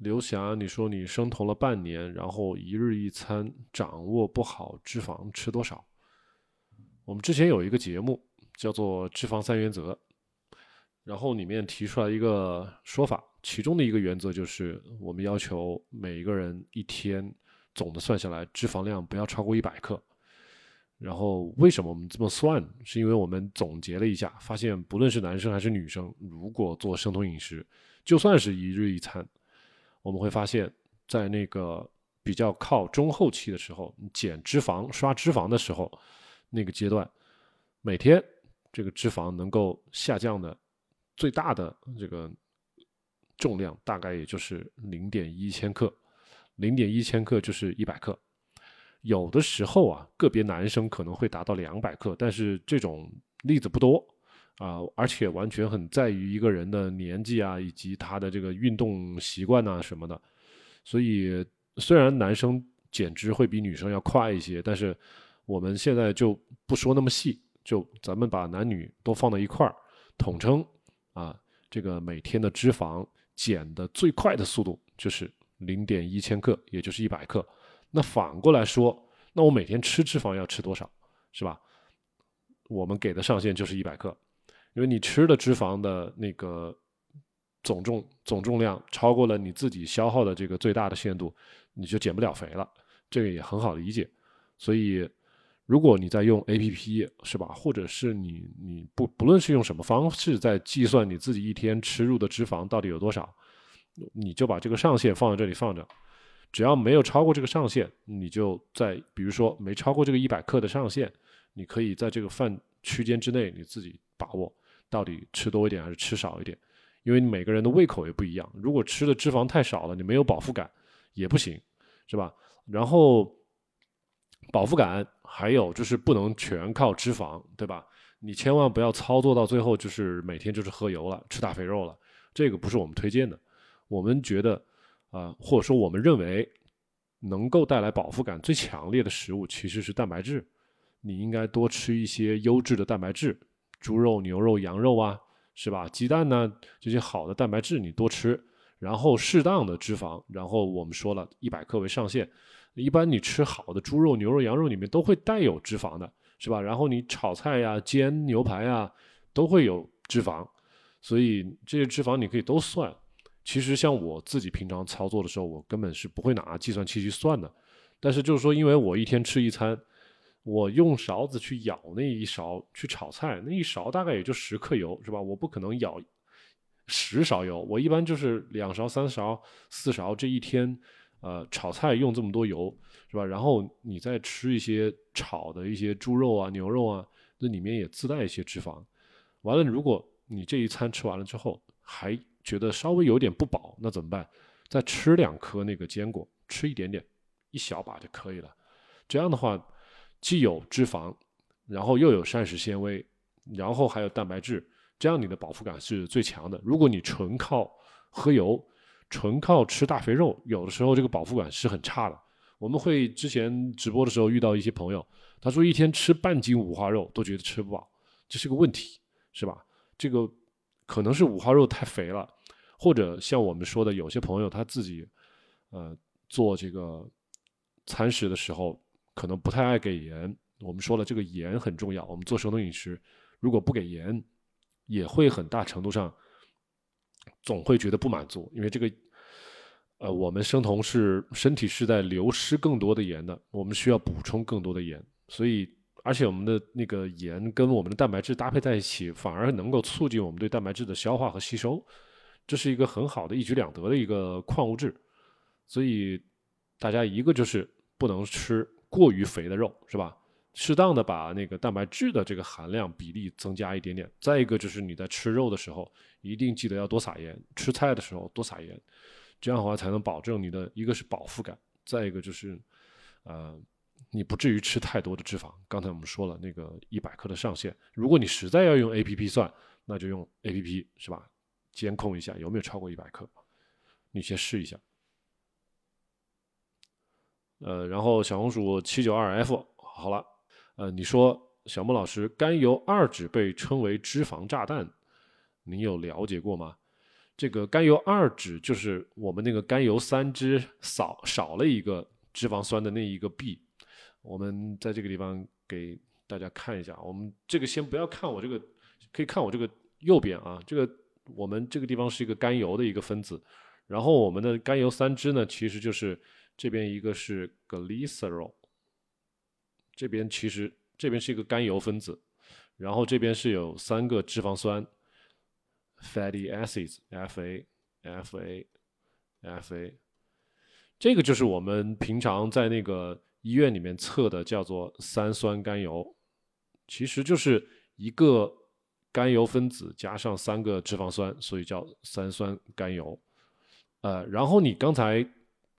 刘霞，你说你生酮了半年，然后一日一餐掌握不好脂肪吃多少？我们之前有一个节目叫做《脂肪三原则》，然后里面提出来一个说法，其中的一个原则就是我们要求每一个人一天总的算下来脂肪量不要超过一百克。然后为什么我们这么算？是因为我们总结了一下，发现不论是男生还是女生，如果做生酮饮食，就算是一日一餐，我们会发现，在那个比较靠中后期的时候，你减脂肪、刷脂肪的时候，那个阶段，每天这个脂肪能够下降的最大的这个重量，大概也就是零点一千克，零点一千克就是一百克。有的时候啊，个别男生可能会达到两百克，但是这种例子不多啊，而且完全很在于一个人的年纪啊，以及他的这个运动习惯呐什么的。所以虽然男生减脂会比女生要快一些，但是我们现在就不说那么细，就咱们把男女都放到一块儿，统称啊，这个每天的脂肪减的最快的速度就是零点一千克，也就是一百克。那反过来说，那我每天吃脂肪要吃多少，是吧？我们给的上限就是一百克，因为你吃的脂肪的那个总重总重量超过了你自己消耗的这个最大的限度，你就减不了肥了。这个也很好理解。所以，如果你在用 A P P 是吧，或者是你你不不论是用什么方式在计算你自己一天吃入的脂肪到底有多少，你就把这个上限放在这里放着。只要没有超过这个上限，你就在比如说没超过这个一百克的上限，你可以在这个范区间之内，你自己把握到底吃多一点还是吃少一点，因为每个人的胃口也不一样。如果吃的脂肪太少了，你没有饱腹感也不行，是吧？然后饱腹感还有就是不能全靠脂肪，对吧？你千万不要操作到最后就是每天就是喝油了，吃大肥肉了，这个不是我们推荐的。我们觉得。啊，或者说我们认为能够带来饱腹感最强烈的食物其实是蛋白质，你应该多吃一些优质的蛋白质，猪肉、牛肉、羊肉啊，是吧？鸡蛋呢，这些好的蛋白质你多吃，然后适当的脂肪，然后我们说了一百克为上限，一般你吃好的猪肉、牛肉、羊肉里面都会带有脂肪的，是吧？然后你炒菜呀、煎牛排呀都会有脂肪，所以这些脂肪你可以都算。其实像我自己平常操作的时候，我根本是不会拿计算器去算的。但是就是说，因为我一天吃一餐，我用勺子去舀那一勺去炒菜，那一勺大概也就十克油，是吧？我不可能舀十勺油，我一般就是两勺、三勺、四勺。这一天，呃，炒菜用这么多油，是吧？然后你再吃一些炒的一些猪肉啊、牛肉啊，那里面也自带一些脂肪。完了，如果你这一餐吃完了之后还觉得稍微有点不饱，那怎么办？再吃两颗那个坚果，吃一点点，一小把就可以了。这样的话，既有脂肪，然后又有膳食纤维，然后还有蛋白质，这样你的饱腹感是最强的。如果你纯靠喝油，纯靠吃大肥肉，有的时候这个饱腹感是很差的。我们会之前直播的时候遇到一些朋友，他说一天吃半斤五花肉都觉得吃不饱，这是个问题，是吧？这个。可能是五花肉太肥了，或者像我们说的，有些朋友他自己，呃，做这个餐食的时候，可能不太爱给盐。我们说了，这个盐很重要。我们做生酮饮食，如果不给盐，也会很大程度上总会觉得不满足，因为这个，呃，我们生酮是身体是在流失更多的盐的，我们需要补充更多的盐，所以。而且我们的那个盐跟我们的蛋白质搭配在一起，反而能够促进我们对蛋白质的消化和吸收，这是一个很好的一举两得的一个矿物质。所以大家一个就是不能吃过于肥的肉，是吧？适当的把那个蛋白质的这个含量比例增加一点点。再一个就是你在吃肉的时候，一定记得要多撒盐；吃菜的时候多撒盐，这样的话才能保证你的一个是饱腹感，再一个就是，呃。你不至于吃太多的脂肪。刚才我们说了那个一百克的上限，如果你实在要用 A P P 算，那就用 A P P 是吧？监控一下有没有超过一百克，你先试一下。呃，然后小红薯七九二 F 好了，呃，你说小莫老师，甘油二酯被称为脂肪炸弹，你有了解过吗？这个甘油二酯就是我们那个甘油三酯少少了一个脂肪酸的那一个 B。我们在这个地方给大家看一下，我们这个先不要看我这个，可以看我这个右边啊，这个我们这个地方是一个甘油的一个分子，然后我们的甘油三酯呢，其实就是这边一个是 glycerol，这边其实这边是一个甘油分子，然后这边是有三个脂肪酸，fatty acids，Fa，Fa，Fa，这个就是我们平常在那个。医院里面测的叫做三酸甘油，其实就是一个甘油分子加上三个脂肪酸，所以叫三酸甘油。呃，然后你刚才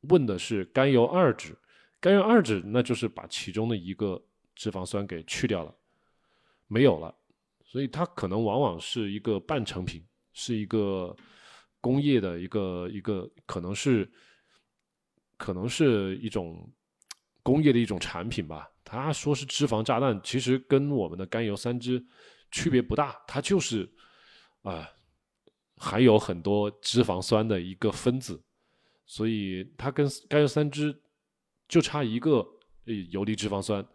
问的是甘油二酯，甘油二酯那就是把其中的一个脂肪酸给去掉了，没有了，所以它可能往往是一个半成品，是一个工业的一个一个，可能是可能是一种。工业的一种产品吧，他说是脂肪炸弹，其实跟我们的甘油三酯区别不大，它就是啊含有很多脂肪酸的一个分子，所以它跟甘油三酯就差一个游离脂肪酸，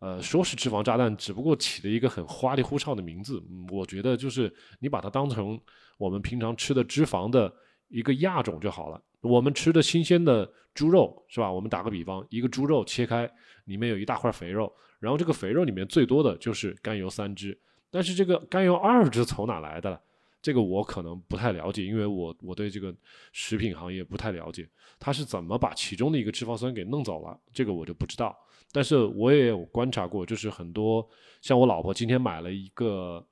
呃，说是脂肪炸弹，只不过起了一个很花里胡哨的名字，我觉得就是你把它当成我们平常吃的脂肪的一个亚种就好了。我们吃的新鲜的猪肉是吧？我们打个比方，一个猪肉切开，里面有一大块肥肉，然后这个肥肉里面最多的就是甘油三酯，但是这个甘油二酯从哪来的？这个我可能不太了解，因为我我对这个食品行业不太了解，它是怎么把其中的一个脂肪酸给弄走了？这个我就不知道。但是我也有观察过，就是很多像我老婆今天买了一个，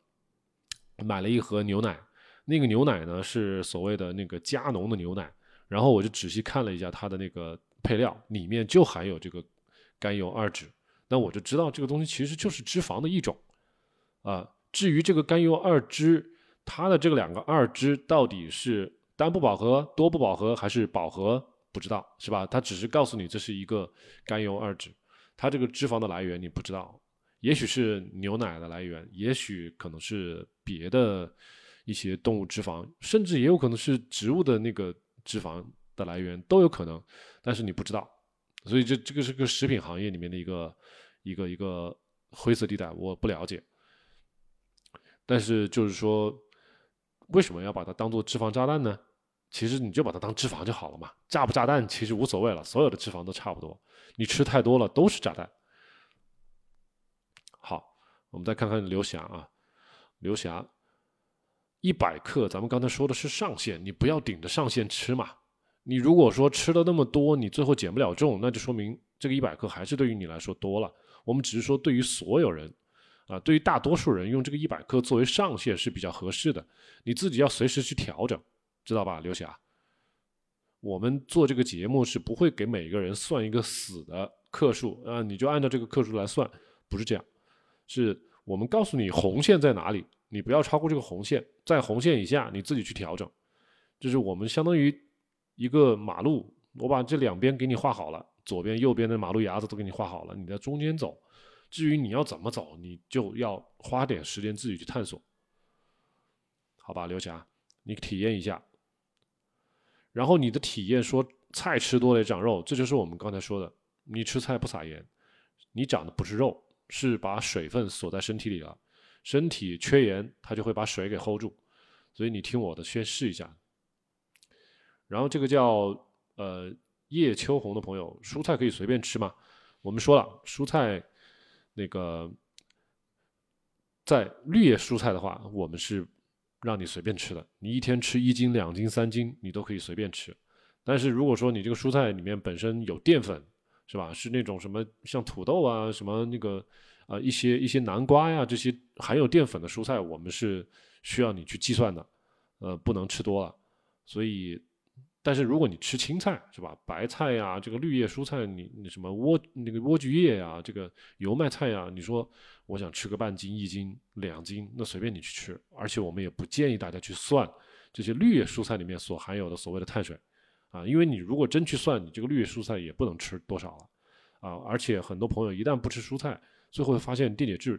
买了一盒牛奶，那个牛奶呢是所谓的那个加浓的牛奶。然后我就仔细看了一下它的那个配料，里面就含有这个甘油二酯，那我就知道这个东西其实就是脂肪的一种，啊，至于这个甘油二酯，它的这个两个二脂到底是单不饱和、多不饱和还是饱和，不知道是吧？它只是告诉你这是一个甘油二酯，它这个脂肪的来源你不知道，也许是牛奶的来源，也许可能是别的一些动物脂肪，甚至也有可能是植物的那个。脂肪的来源都有可能，但是你不知道，所以这这个是个食品行业里面的一个一个一个灰色地带，我不了解。但是就是说，为什么要把它当做脂肪炸弹呢？其实你就把它当脂肪就好了嘛，炸不炸弹其实无所谓了，所有的脂肪都差不多，你吃太多了都是炸弹。好，我们再看看刘霞啊，刘霞。一百克，咱们刚才说的是上限，你不要顶着上限吃嘛。你如果说吃了那么多，你最后减不了重，那就说明这个一百克还是对于你来说多了。我们只是说对于所有人，啊，对于大多数人用这个一百克作为上限是比较合适的。你自己要随时去调整，知道吧，刘霞？我们做这个节目是不会给每个人算一个死的克数啊，你就按照这个克数来算，不是这样，是我们告诉你红线在哪里。你不要超过这个红线，在红线以下你自己去调整。就是我们相当于一个马路，我把这两边给你画好了，左边右边的马路牙子都给你画好了，你在中间走。至于你要怎么走，你就要花点时间自己去探索。好吧，刘霞，你体验一下。然后你的体验说菜吃多了长肉，这就是我们刚才说的，你吃菜不撒盐，你长的不是肉，是把水分锁在身体里了。身体缺盐，它就会把水给 hold 住，所以你听我的，先试一下。然后这个叫呃叶秋红的朋友，蔬菜可以随便吃吗？我们说了，蔬菜那个在绿叶蔬菜的话，我们是让你随便吃的，你一天吃一斤、两斤、三斤，你都可以随便吃。但是如果说你这个蔬菜里面本身有淀粉，是吧？是那种什么像土豆啊，什么那个。啊，一些一些南瓜呀，这些含有淀粉的蔬菜，我们是需要你去计算的，呃，不能吃多了。所以，但是如果你吃青菜，是吧？白菜呀，这个绿叶蔬菜，你你什么莴那个莴苣叶呀，这个油麦菜呀，你说我想吃个半斤、一斤、两斤，那随便你去吃。而且我们也不建议大家去算这些绿叶蔬菜里面所含有的所谓的碳水，啊，因为你如果真去算，你这个绿叶蔬菜也不能吃多少了，啊，而且很多朋友一旦不吃蔬菜。最后会发现电解质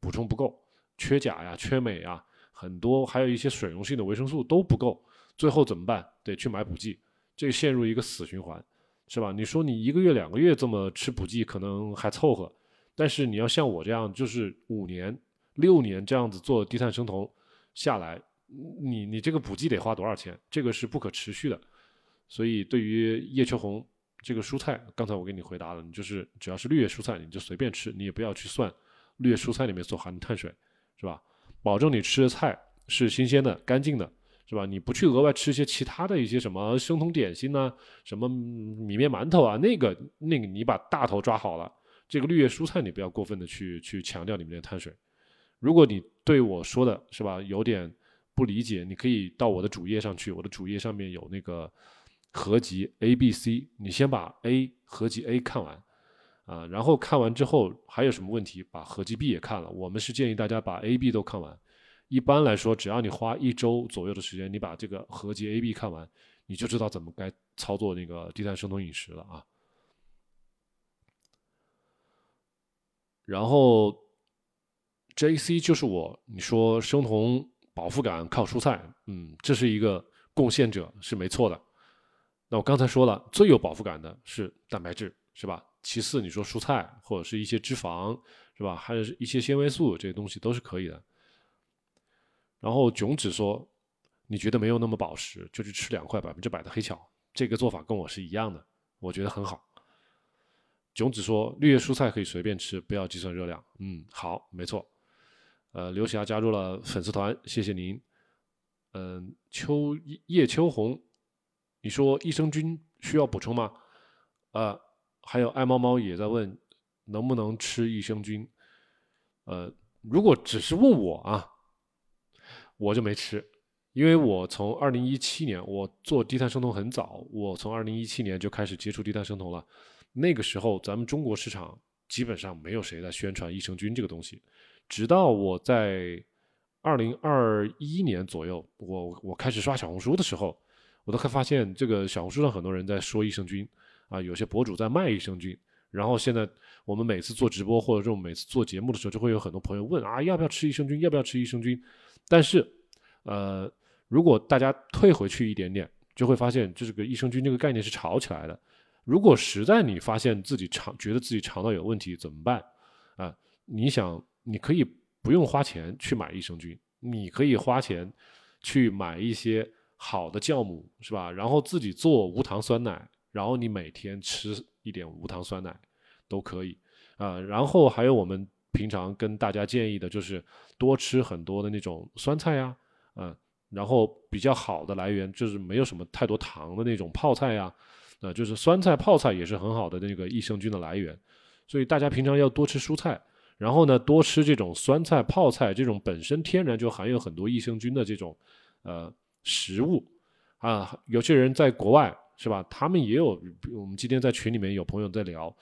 补充不够，缺钾呀、缺镁呀，很多还有一些水溶性的维生素都不够，最后怎么办？得去买补剂，这陷入一个死循环，是吧？你说你一个月两个月这么吃补剂可能还凑合，但是你要像我这样，就是五年六年这样子做低碳生酮下来，你你这个补剂得花多少钱？这个是不可持续的。所以对于叶秋红这个蔬菜，刚才我给你回答了，你就是只要是绿叶蔬菜，你就随便吃，你也不要去算绿叶蔬菜里面所含的碳水，是吧？保证你吃的菜是新鲜的、干净的。是吧？你不去额外吃一些其他的一些什么生酮点心呢？什么米面馒头啊？那个那个，你把大头抓好了。这个绿叶蔬菜你不要过分的去去强调里面的碳水。如果你对我说的是吧有点不理解，你可以到我的主页上去。我的主页上面有那个合集 A、B、C，你先把 A 合集 A 看完啊，然后看完之后还有什么问题，把合集 B 也看了。我们是建议大家把 A、B 都看完。一般来说，只要你花一周左右的时间，你把这个合集 A、B 看完，你就知道怎么该操作那个低碳生酮饮食了啊。然后 J、C 就是我，你说生酮饱腹感靠蔬菜，嗯，这是一个贡献者是没错的。那我刚才说了，最有饱腹感的是蛋白质，是吧？其次你说蔬菜或者是一些脂肪，是吧？还有一些纤维素，这些东西都是可以的。然后囧子说：“你觉得没有那么饱食，就去吃两块百分之百的黑巧。这个做法跟我是一样的，我觉得很好。”囧子说：“绿叶蔬菜可以随便吃，不要计算热量。”嗯，好，没错。呃，刘霞加入了粉丝团，谢谢您。嗯，秋叶秋红，你说益生菌需要补充吗？呃，还有爱猫猫也在问能不能吃益生菌。呃，如果只是问我啊。我就没吃，因为我从二零一七年我做低碳生酮很早，我从二零一七年就开始接触低碳生酮了。那个时候咱们中国市场基本上没有谁在宣传益生菌这个东西，直到我在二零二一年左右，我我开始刷小红书的时候，我都会发现这个小红书上很多人在说益生菌啊，有些博主在卖益生菌。然后现在我们每次做直播或者这种每次做节目的时候，就会有很多朋友问啊，要不要吃益生菌？要不要吃益生菌？但是，呃，如果大家退回去一点点，就会发现，这个益生菌这个概念是炒起来的。如果实在你发现自己肠觉得自己肠道有问题，怎么办？啊，你想，你可以不用花钱去买益生菌，你可以花钱去买一些好的酵母，是吧？然后自己做无糖酸奶，然后你每天吃一点无糖酸奶都可以啊。然后还有我们。平常跟大家建议的就是多吃很多的那种酸菜呀，嗯，然后比较好的来源就是没有什么太多糖的那种泡菜呀，呃，就是酸菜泡菜也是很好的那个益生菌的来源，所以大家平常要多吃蔬菜，然后呢多吃这种酸菜泡菜这种本身天然就含有很多益生菌的这种呃食物啊，有些人在国外是吧，他们也有，我们今天在群里面有朋友在聊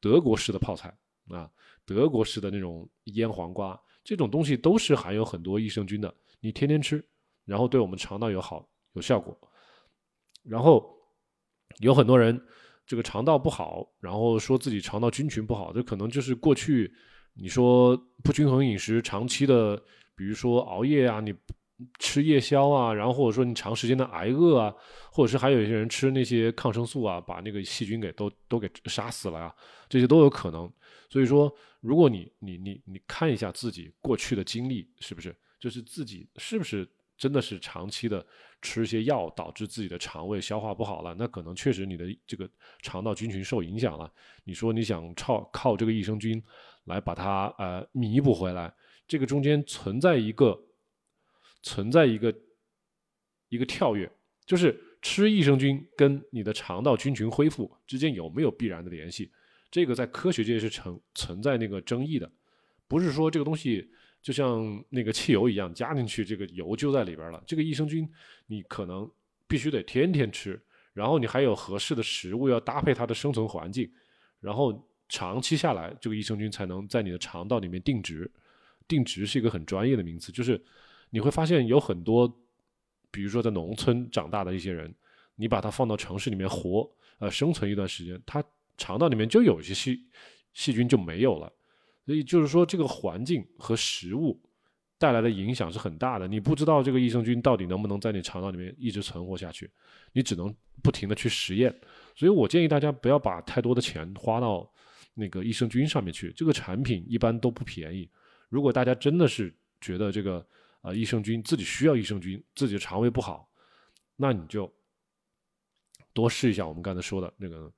德国式的泡菜啊。德国式的那种腌黄瓜，这种东西都是含有很多益生菌的。你天天吃，然后对我们肠道有好有效果。然后有很多人这个肠道不好，然后说自己肠道菌群不好，这可能就是过去你说不均衡饮食，长期的，比如说熬夜啊，你吃夜宵啊，然后或者说你长时间的挨饿啊，或者是还有一些人吃那些抗生素啊，把那个细菌给都都给杀死了啊，这些都有可能。所以说。如果你你你你看一下自己过去的经历，是不是就是自己是不是真的是长期的吃一些药导致自己的肠胃消化不好了？那可能确实你的这个肠道菌群受影响了。你说你想靠靠这个益生菌来把它呃弥补回来，这个中间存在一个存在一个一个跳跃，就是吃益生菌跟你的肠道菌群恢复之间有没有必然的联系？这个在科学界是存存在那个争议的，不是说这个东西就像那个汽油一样加进去，这个油就在里边了。这个益生菌你可能必须得天天吃，然后你还有合适的食物要搭配它的生存环境，然后长期下来，这个益生菌才能在你的肠道里面定植。定植是一个很专业的名词，就是你会发现有很多，比如说在农村长大的一些人，你把它放到城市里面活，呃，生存一段时间，它。肠道里面就有一些细细菌就没有了，所以就是说这个环境和食物带来的影响是很大的。你不知道这个益生菌到底能不能在你肠道里面一直存活下去，你只能不停的去实验。所以我建议大家不要把太多的钱花到那个益生菌上面去，这个产品一般都不便宜。如果大家真的是觉得这个呃益生菌自己需要益生菌，自己的肠胃不好，那你就多试一下我们刚才说的那个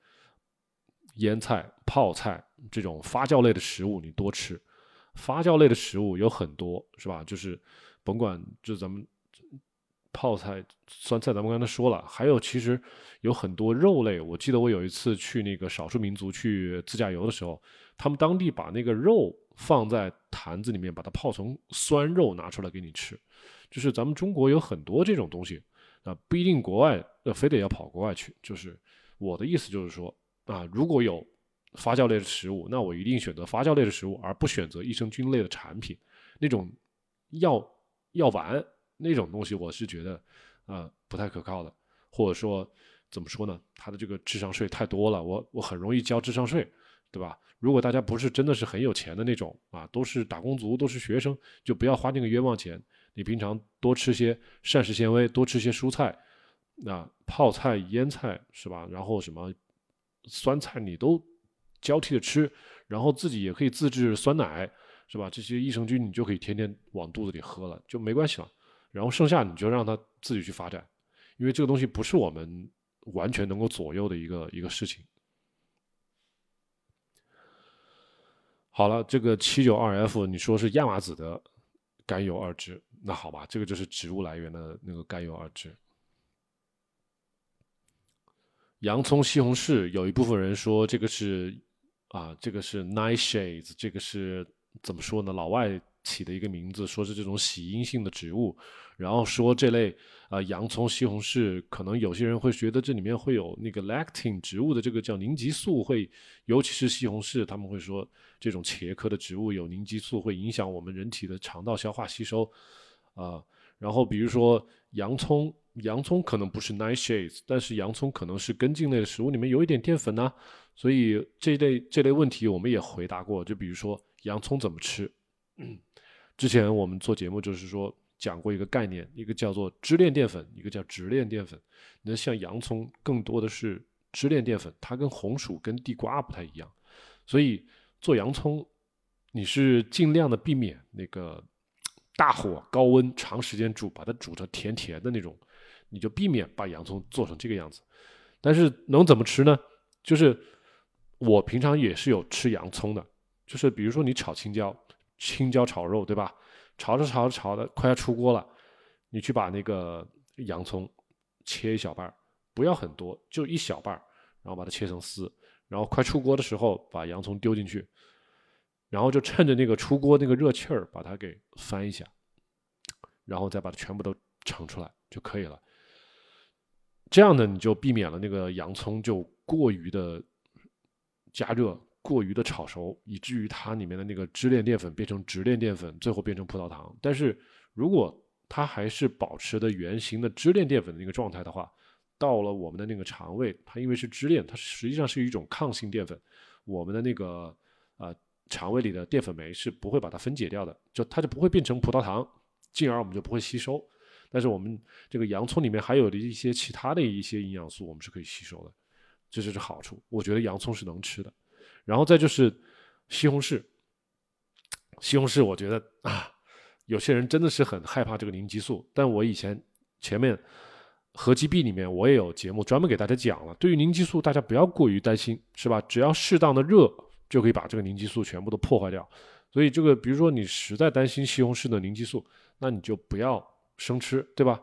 腌菜、泡菜这种发酵类的食物，你多吃。发酵类的食物有很多，是吧？就是甭管就咱们泡菜、酸菜，咱们刚才说了，还有其实有很多肉类。我记得我有一次去那个少数民族去自驾游的时候，他们当地把那个肉放在坛子里面，把它泡成酸肉拿出来给你吃。就是咱们中国有很多这种东西啊，不一定国外呃非得要跑国外去。就是我的意思就是说啊，如果有。发酵类的食物，那我一定选择发酵类的食物，而不选择益生菌类的产品。那种药药丸那种东西，我是觉得啊不太可靠的，或者说怎么说呢？它的这个智商税太多了，我我很容易交智商税，对吧？如果大家不是真的是很有钱的那种啊，都是打工族，都是学生，就不要花那个冤枉钱。你平常多吃些膳食纤维，多吃些蔬菜，那泡菜、腌菜是吧？然后什么酸菜你都。交替的吃，然后自己也可以自制酸奶，是吧？这些益生菌你就可以天天往肚子里喝了，就没关系了。然后剩下你就让它自己去发展，因为这个东西不是我们完全能够左右的一个一个事情。好了，这个七九二 F，你说是亚麻籽的甘油二酯，那好吧，这个就是植物来源的那个甘油二酯。洋葱、西红柿，有一部分人说这个是。啊，这个是 nightshades，这个是怎么说呢？老外起的一个名字，说是这种喜阴性的植物，然后说这类啊洋葱、西红柿，可能有些人会觉得这里面会有那个 lectin 植物的这个叫凝集素，会尤其是西红柿，他们会说这种茄科的植物有凝集素，会影响我们人体的肠道消化吸收啊。然后比如说洋葱。洋葱可能不是 nightshades，但是洋葱可能是根茎类的食物里面有一点淀粉呢，所以这类这类问题我们也回答过。就比如说洋葱怎么吃，之前我们做节目就是说讲过一个概念，一个叫做支链淀粉，一个叫直链淀粉。那像洋葱更多的是支链淀粉，它跟红薯跟地瓜不太一样，所以做洋葱你是尽量的避免那个大火高温长时间煮，把它煮成甜甜的那种。你就避免把洋葱做成这个样子，但是能怎么吃呢？就是我平常也是有吃洋葱的，就是比如说你炒青椒，青椒炒肉，对吧？炒着炒着炒的快要出锅了，你去把那个洋葱切一小半儿不要很多，就一小半儿然后把它切成丝，然后快出锅的时候把洋葱丢进去，然后就趁着那个出锅那个热气儿把它给翻一下，然后再把它全部都盛出来就可以了。这样呢，你就避免了那个洋葱就过于的加热、过于的炒熟，以至于它里面的那个支链淀粉变成直链淀粉，最后变成葡萄糖。但是如果它还是保持的原型的支链淀粉的那个状态的话，到了我们的那个肠胃，它因为是支链，它实际上是一种抗性淀粉，我们的那个呃肠胃里的淀粉酶是不会把它分解掉的，就它就不会变成葡萄糖，进而我们就不会吸收。但是我们这个洋葱里面还有的一些其他的一些营养素，我们是可以吸收的，这就是好处。我觉得洋葱是能吃的，然后再就是西红柿。西红柿我觉得啊，有些人真的是很害怕这个凝激素，但我以前前面合集 B 里面我也有节目专门给大家讲了，对于凝激素大家不要过于担心，是吧？只要适当的热就可以把这个凝激素全部都破坏掉。所以这个比如说你实在担心西红柿的凝激素，那你就不要。生吃对吧？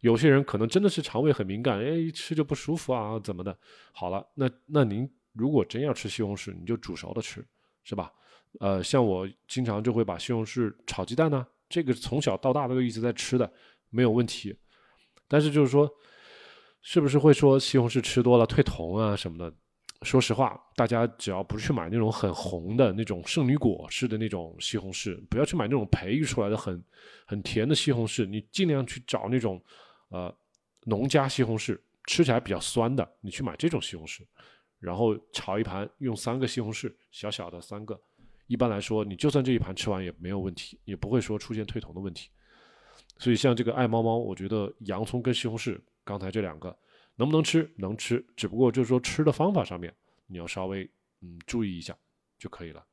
有些人可能真的是肠胃很敏感，哎，一吃就不舒服啊，怎么的？好了，那那您如果真要吃西红柿，你就煮熟的吃，是吧？呃，像我经常就会把西红柿炒鸡蛋呢，这个从小到大都一直在吃的，没有问题。但是就是说，是不是会说西红柿吃多了退酮啊什么的？说实话，大家只要不去买那种很红的那种圣女果式的那种西红柿，不要去买那种培育出来的很很甜的西红柿，你尽量去找那种呃农家西红柿，吃起来比较酸的，你去买这种西红柿，然后炒一盘，用三个西红柿，小小的三个，一般来说，你就算这一盘吃完也没有问题，也不会说出现退酮的问题。所以像这个爱猫猫，我觉得洋葱跟西红柿刚才这两个能不能吃？能吃，只不过就是说吃的方法上面你要稍微嗯注意一下就可以了。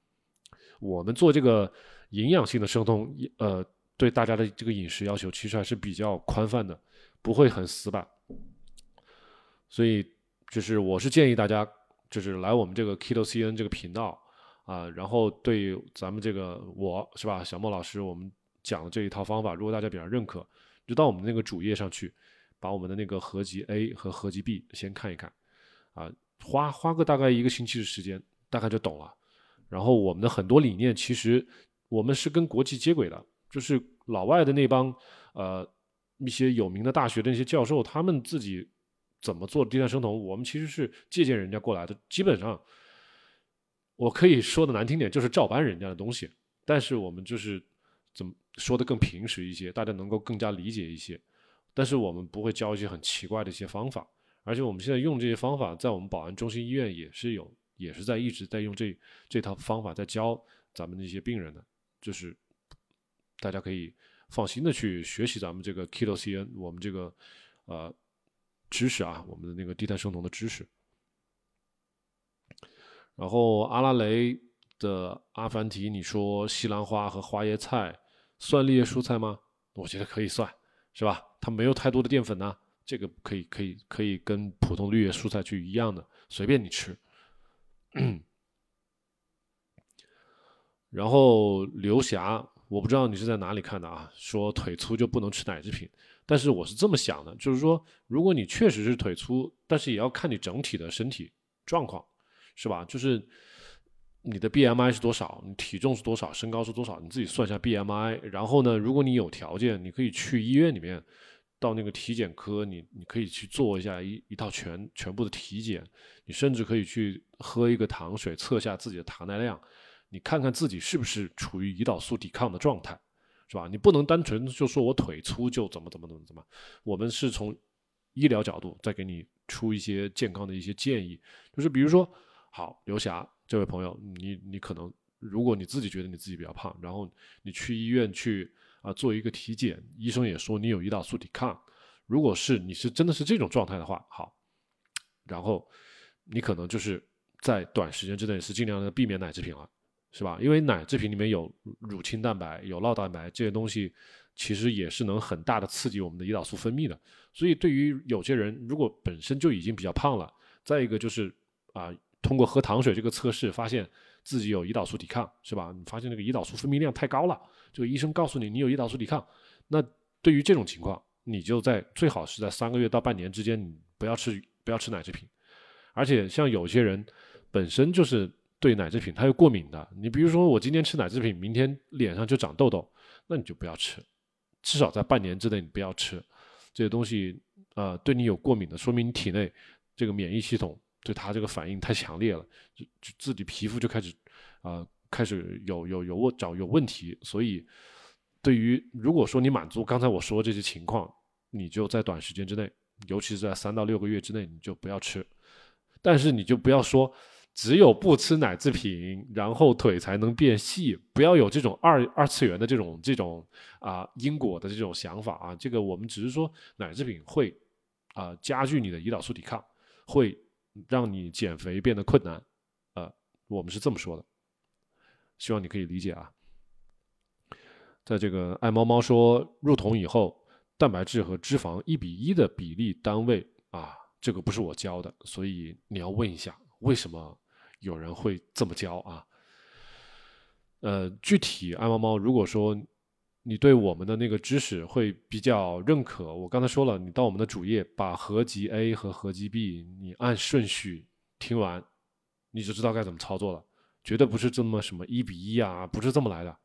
我们做这个营养性的生酮，呃，对大家的这个饮食要求其实还是比较宽泛的，不会很死板。所以就是我是建议大家就是来我们这个 Keto CN 这个频道啊，然后对咱们这个我是吧小莫老师我们。讲的这一套方法，如果大家比较认可，就到我们那个主页上去，把我们的那个合集 A 和合集 B 先看一看，啊，花花个大概一个星期的时间，大概就懂了。然后我们的很多理念，其实我们是跟国际接轨的，就是老外的那帮呃一些有名的大学的那些教授，他们自己怎么做低碳生酮，我们其实是借鉴人家过来的。基本上，我可以说的难听点，就是照搬人家的东西，但是我们就是怎么。说的更平实一些，大家能够更加理解一些。但是我们不会教一些很奇怪的一些方法，而且我们现在用这些方法，在我们宝安中心医院也是有，也是在一直在用这这套方法在教咱们那些病人的，就是大家可以放心的去学习咱们这个 Keto CN，我们这个呃知识啊，我们的那个低碳生酮的知识。然后阿拉蕾的阿凡提，你说西兰花和花椰菜。算绿叶蔬菜吗？我觉得可以算，是吧？它没有太多的淀粉呢，这个可以可以可以跟普通绿叶蔬菜去一样的，随便你吃。然后刘霞，我不知道你是在哪里看的啊？说腿粗就不能吃奶制品，但是我是这么想的，就是说，如果你确实是腿粗，但是也要看你整体的身体状况，是吧？就是。你的 BMI 是多少？你体重是多少？身高是多少？你自己算一下 BMI。然后呢，如果你有条件，你可以去医院里面，到那个体检科，你你可以去做一下一一套全全部的体检。你甚至可以去喝一个糖水，测下自己的糖耐量，你看看自己是不是处于胰岛素抵抗的状态，是吧？你不能单纯就说我腿粗就怎么怎么怎么怎么。我们是从医疗角度再给你出一些健康的一些建议，就是比如说，好，刘霞。这位朋友，你你可能，如果你自己觉得你自己比较胖，然后你去医院去啊做一个体检，医生也说你有胰岛素抵抗，如果是你是真的是这种状态的话，好，然后你可能就是在短时间之内是尽量的避免奶制品了，是吧？因为奶制品里面有乳清蛋白、有酪蛋白这些东西，其实也是能很大的刺激我们的胰岛素分泌的。所以对于有些人，如果本身就已经比较胖了，再一个就是啊。通过喝糖水这个测试，发现自己有胰岛素抵抗，是吧？你发现那个胰岛素分泌量太高了，这个医生告诉你你有胰岛素抵抗。那对于这种情况，你就在最好是在三个月到半年之间，你不要吃不要吃奶制品。而且像有些人本身就是对奶制品他又过敏的，你比如说我今天吃奶制品，明天脸上就长痘痘，那你就不要吃，至少在半年之内你不要吃这些东西。呃，对你有过敏的，说明你体内这个免疫系统。对他这个反应太强烈了，就就自己皮肤就开始，啊，开始有有有问找有问题。所以，对于如果说你满足刚才我说这些情况，你就在短时间之内，尤其是在三到六个月之内，你就不要吃。但是你就不要说只有不吃奶制品，然后腿才能变细，不要有这种二二次元的这种这种啊因果的这种想法啊。这个我们只是说奶制品会啊加剧你的胰岛素抵抗，会。让你减肥变得困难，呃，我们是这么说的，希望你可以理解啊。在这个爱猫猫说入酮以后，蛋白质和脂肪一比一的比例单位啊，这个不是我教的，所以你要问一下，为什么有人会这么教啊？呃，具体爱猫猫如果说。你对我们的那个知识会比较认可。我刚才说了，你到我们的主页，把合集 A 和合集 B，你按顺序听完，你就知道该怎么操作了。绝对不是这么什么一比一啊，不是这么来的。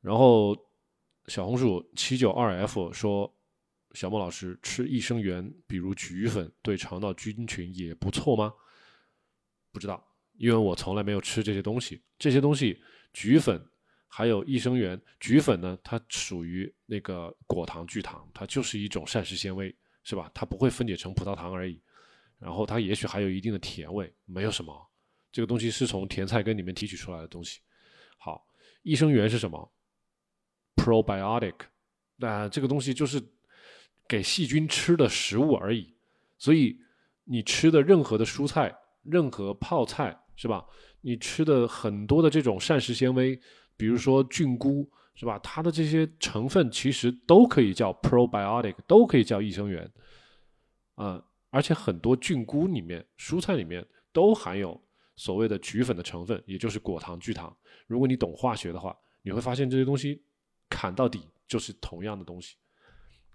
然后小红薯七九二 F 说，小莫老师吃益生元，比如菊粉，对肠道菌群也不错吗？不知道。因为我从来没有吃这些东西，这些东西，菊粉还有益生元，菊粉呢，它属于那个果糖聚糖，它就是一种膳食纤维，是吧？它不会分解成葡萄糖而已。然后它也许还有一定的甜味，没有什么。这个东西是从甜菜根里面提取出来的东西。好，益生元是什么？probiotic，那这个东西就是给细菌吃的食物而已。所以你吃的任何的蔬菜、任何泡菜，是吧？你吃的很多的这种膳食纤维，比如说菌菇，是吧？它的这些成分其实都可以叫 probiotic，都可以叫益生元。啊，而且很多菌菇里面、蔬菜里面都含有。所谓的菊粉的成分，也就是果糖聚糖。如果你懂化学的话，你会发现这些东西砍到底就是同样的东西。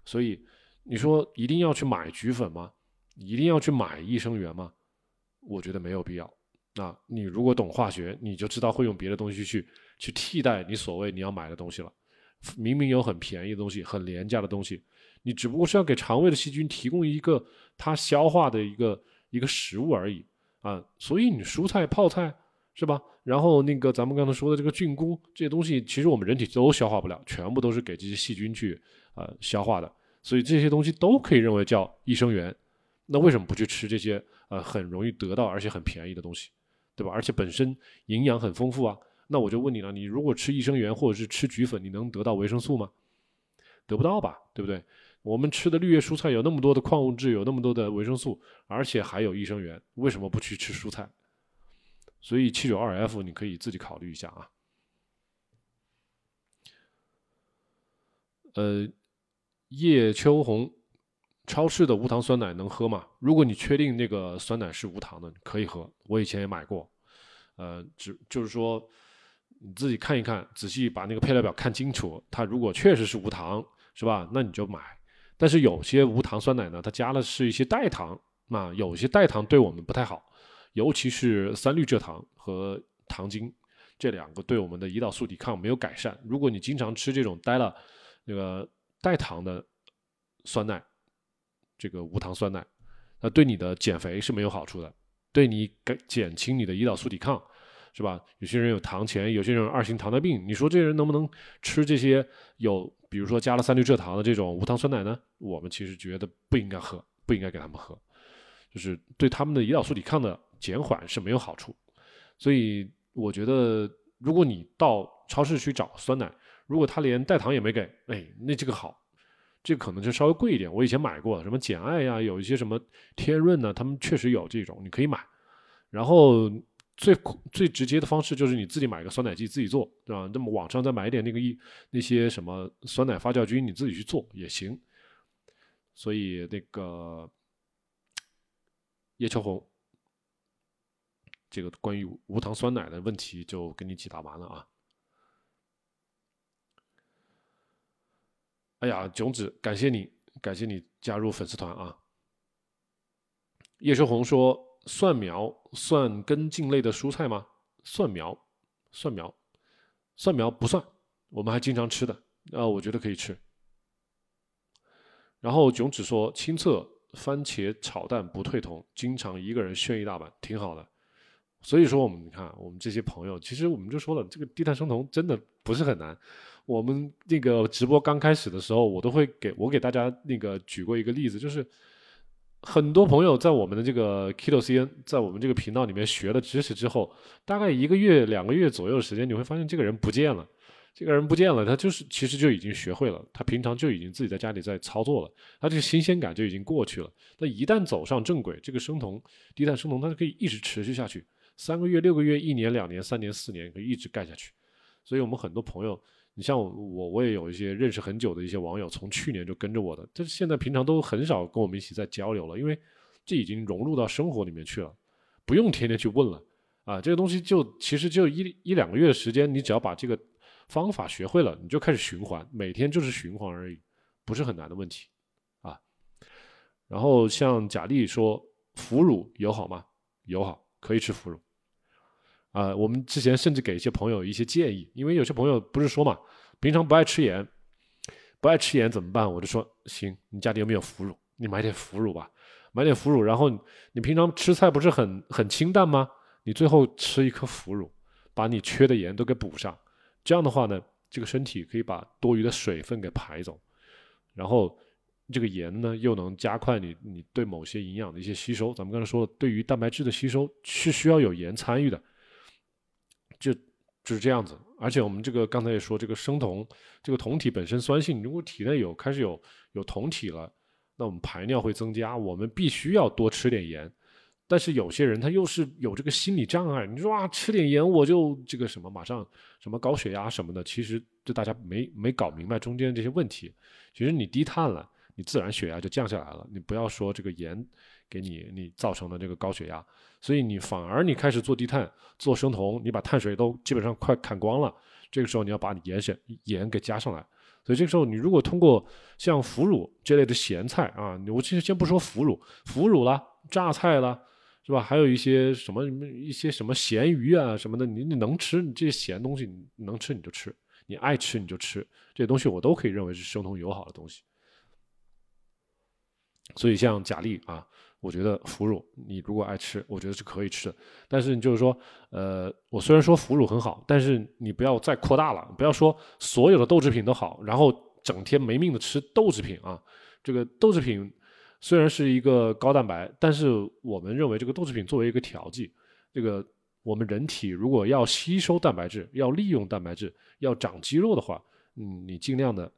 所以你说一定要去买菊粉吗？一定要去买益生元吗？我觉得没有必要。那你如果懂化学，你就知道会用别的东西去去替代你所谓你要买的东西了。明明有很便宜的东西，很廉价的东西，你只不过是要给肠胃的细菌提供一个它消化的一个一个食物而已。啊，所以你蔬菜泡菜是吧？然后那个咱们刚才说的这个菌菇这些东西，其实我们人体都消化不了，全部都是给这些细菌去呃消化的。所以这些东西都可以认为叫益生元。那为什么不去吃这些呃很容易得到而且很便宜的东西，对吧？而且本身营养很丰富啊。那我就问你了，你如果吃益生元或者是吃菊粉，你能得到维生素吗？得不到吧，对不对？我们吃的绿叶蔬菜有那么多的矿物质，有那么多的维生素，而且还有益生元，为什么不去吃蔬菜？所以七九二 F 你可以自己考虑一下啊。呃，叶秋红，超市的无糖酸奶能喝吗？如果你确定那个酸奶是无糖的，可以喝。我以前也买过，呃，只就是说你自己看一看，仔细把那个配料表看清楚，它如果确实是无糖，是吧？那你就买。但是有些无糖酸奶呢，它加了是一些代糖，啊，有些代糖对我们不太好，尤其是三氯蔗糖和糖精这两个对我们的胰岛素抵抗没有改善。如果你经常吃这种带了那个代糖的酸奶，这个无糖酸奶，那对你的减肥是没有好处的，对你减减轻你的胰岛素抵抗。是吧？有些人有糖前，有些人有二型糖尿病。你说这些人能不能吃这些有，比如说加了三氯蔗糖的这种无糖酸奶呢？我们其实觉得不应该喝，不应该给他们喝，就是对他们的胰岛素抵抗的减缓是没有好处。所以我觉得，如果你到超市去找酸奶，如果他连代糖也没给，哎，那这个好，这可能就稍微贵一点。我以前买过，什么简爱呀，有一些什么天润呢，他们确实有这种，你可以买，然后。最最直接的方式就是你自己买个酸奶机自己做，对吧？那么网上再买一点那个一那些什么酸奶发酵菌，你自己去做也行。所以那个叶秋红，这个关于无糖酸奶的问题就给你解答完了啊。哎呀，囧子，感谢你，感谢你加入粉丝团啊。叶秋红说。蒜苗算根茎类的蔬菜吗？蒜苗，蒜苗，蒜苗不算，我们还经常吃的，啊，我觉得可以吃。然后囧子说亲测番茄炒蛋不退酮，经常一个人炫一大碗，挺好的。所以说我们你看我们这些朋友，其实我们就说了，这个低碳生酮真的不是很难。我们那个直播刚开始的时候，我都会给我给大家那个举过一个例子，就是。很多朋友在我们的这个 Kido CN 在我们这个频道里面学了知识之后，大概一个月、两个月左右的时间，你会发现这个人不见了。这个人不见了，他就是其实就已经学会了，他平常就已经自己在家里在操作了，他这个新鲜感就已经过去了。那一旦走上正轨，这个生酮、低碳生酮，它就可以一直持续下去，三个月、六个月、一年、两年、三年、四年，可以一直干下去。所以我们很多朋友。你像我，我也有一些认识很久的一些网友，从去年就跟着我的，但是现在平常都很少跟我们一起在交流了，因为这已经融入到生活里面去了，不用天天去问了啊。这个东西就其实就一一两个月的时间，你只要把这个方法学会了，你就开始循环，每天就是循环而已，不是很难的问题啊。然后像贾丽说，腐乳友好吗？友好，可以吃腐乳。啊，我们之前甚至给一些朋友一些建议，因为有些朋友不是说嘛，平常不爱吃盐，不爱吃盐怎么办？我就说行，你家里有没有腐乳？你买点腐乳吧，买点腐乳，然后你平常吃菜不是很很清淡吗？你最后吃一颗腐乳，把你缺的盐都给补上，这样的话呢，这个身体可以把多余的水分给排走，然后这个盐呢又能加快你你对某些营养的一些吸收。咱们刚才说了，对于蛋白质的吸收是需要有盐参与的，就就是这样子。而且我们这个刚才也说，这个生酮这个酮体本身酸性，如果体内有开始有有酮体了，那我们排尿会增加，我们必须要多吃点盐。但是有些人他又是有这个心理障碍，你说啊，吃点盐我就这个什么，马上什么高血压什么的，其实就大家没没搞明白中间这些问题。其实你低碳了，你自然血压就降下来了。你不要说这个盐给你你造成的这个高血压，所以你反而你开始做低碳做生酮，你把碳水都基本上快砍光了，这个时候你要把你盐选盐给加上来。所以这个时候你如果通过像腐乳这类的咸菜啊，我其实先不说腐乳，腐乳啦，榨菜啦。是吧？还有一些什么一些什么咸鱼啊什么的，你你能吃你这些咸东西，你能吃你就吃，你爱吃你就吃，这些东西我都可以认为是生酮友好的东西。所以像蛤蜊啊，我觉得腐乳你如果爱吃，我觉得是可以吃的。但是就是说，呃，我虽然说腐乳很好，但是你不要再扩大了，不要说所有的豆制品都好，然后整天没命的吃豆制品啊，这个豆制品。虽然是一个高蛋白，但是我们认为这个豆制品作为一个调剂，这个我们人体如果要吸收蛋白质、要利用蛋白质、要长肌肉的话，嗯，你尽量的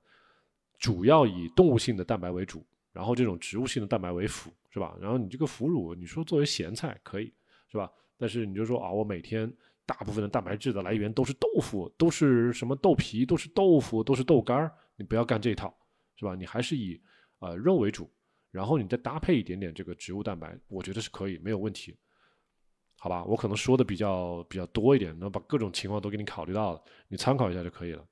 主要以动物性的蛋白为主，然后这种植物性的蛋白为辅，是吧？然后你这个腐乳，你说作为咸菜可以，是吧？但是你就说啊，我每天大部分的蛋白质的来源都是豆腐，都是什么豆皮，都是豆腐，都是豆干儿，你不要干这套，是吧？你还是以呃肉为主。然后你再搭配一点点这个植物蛋白，我觉得是可以，没有问题，好吧？我可能说的比较比较多一点，能把各种情况都给你考虑到了，你参考一下就可以了。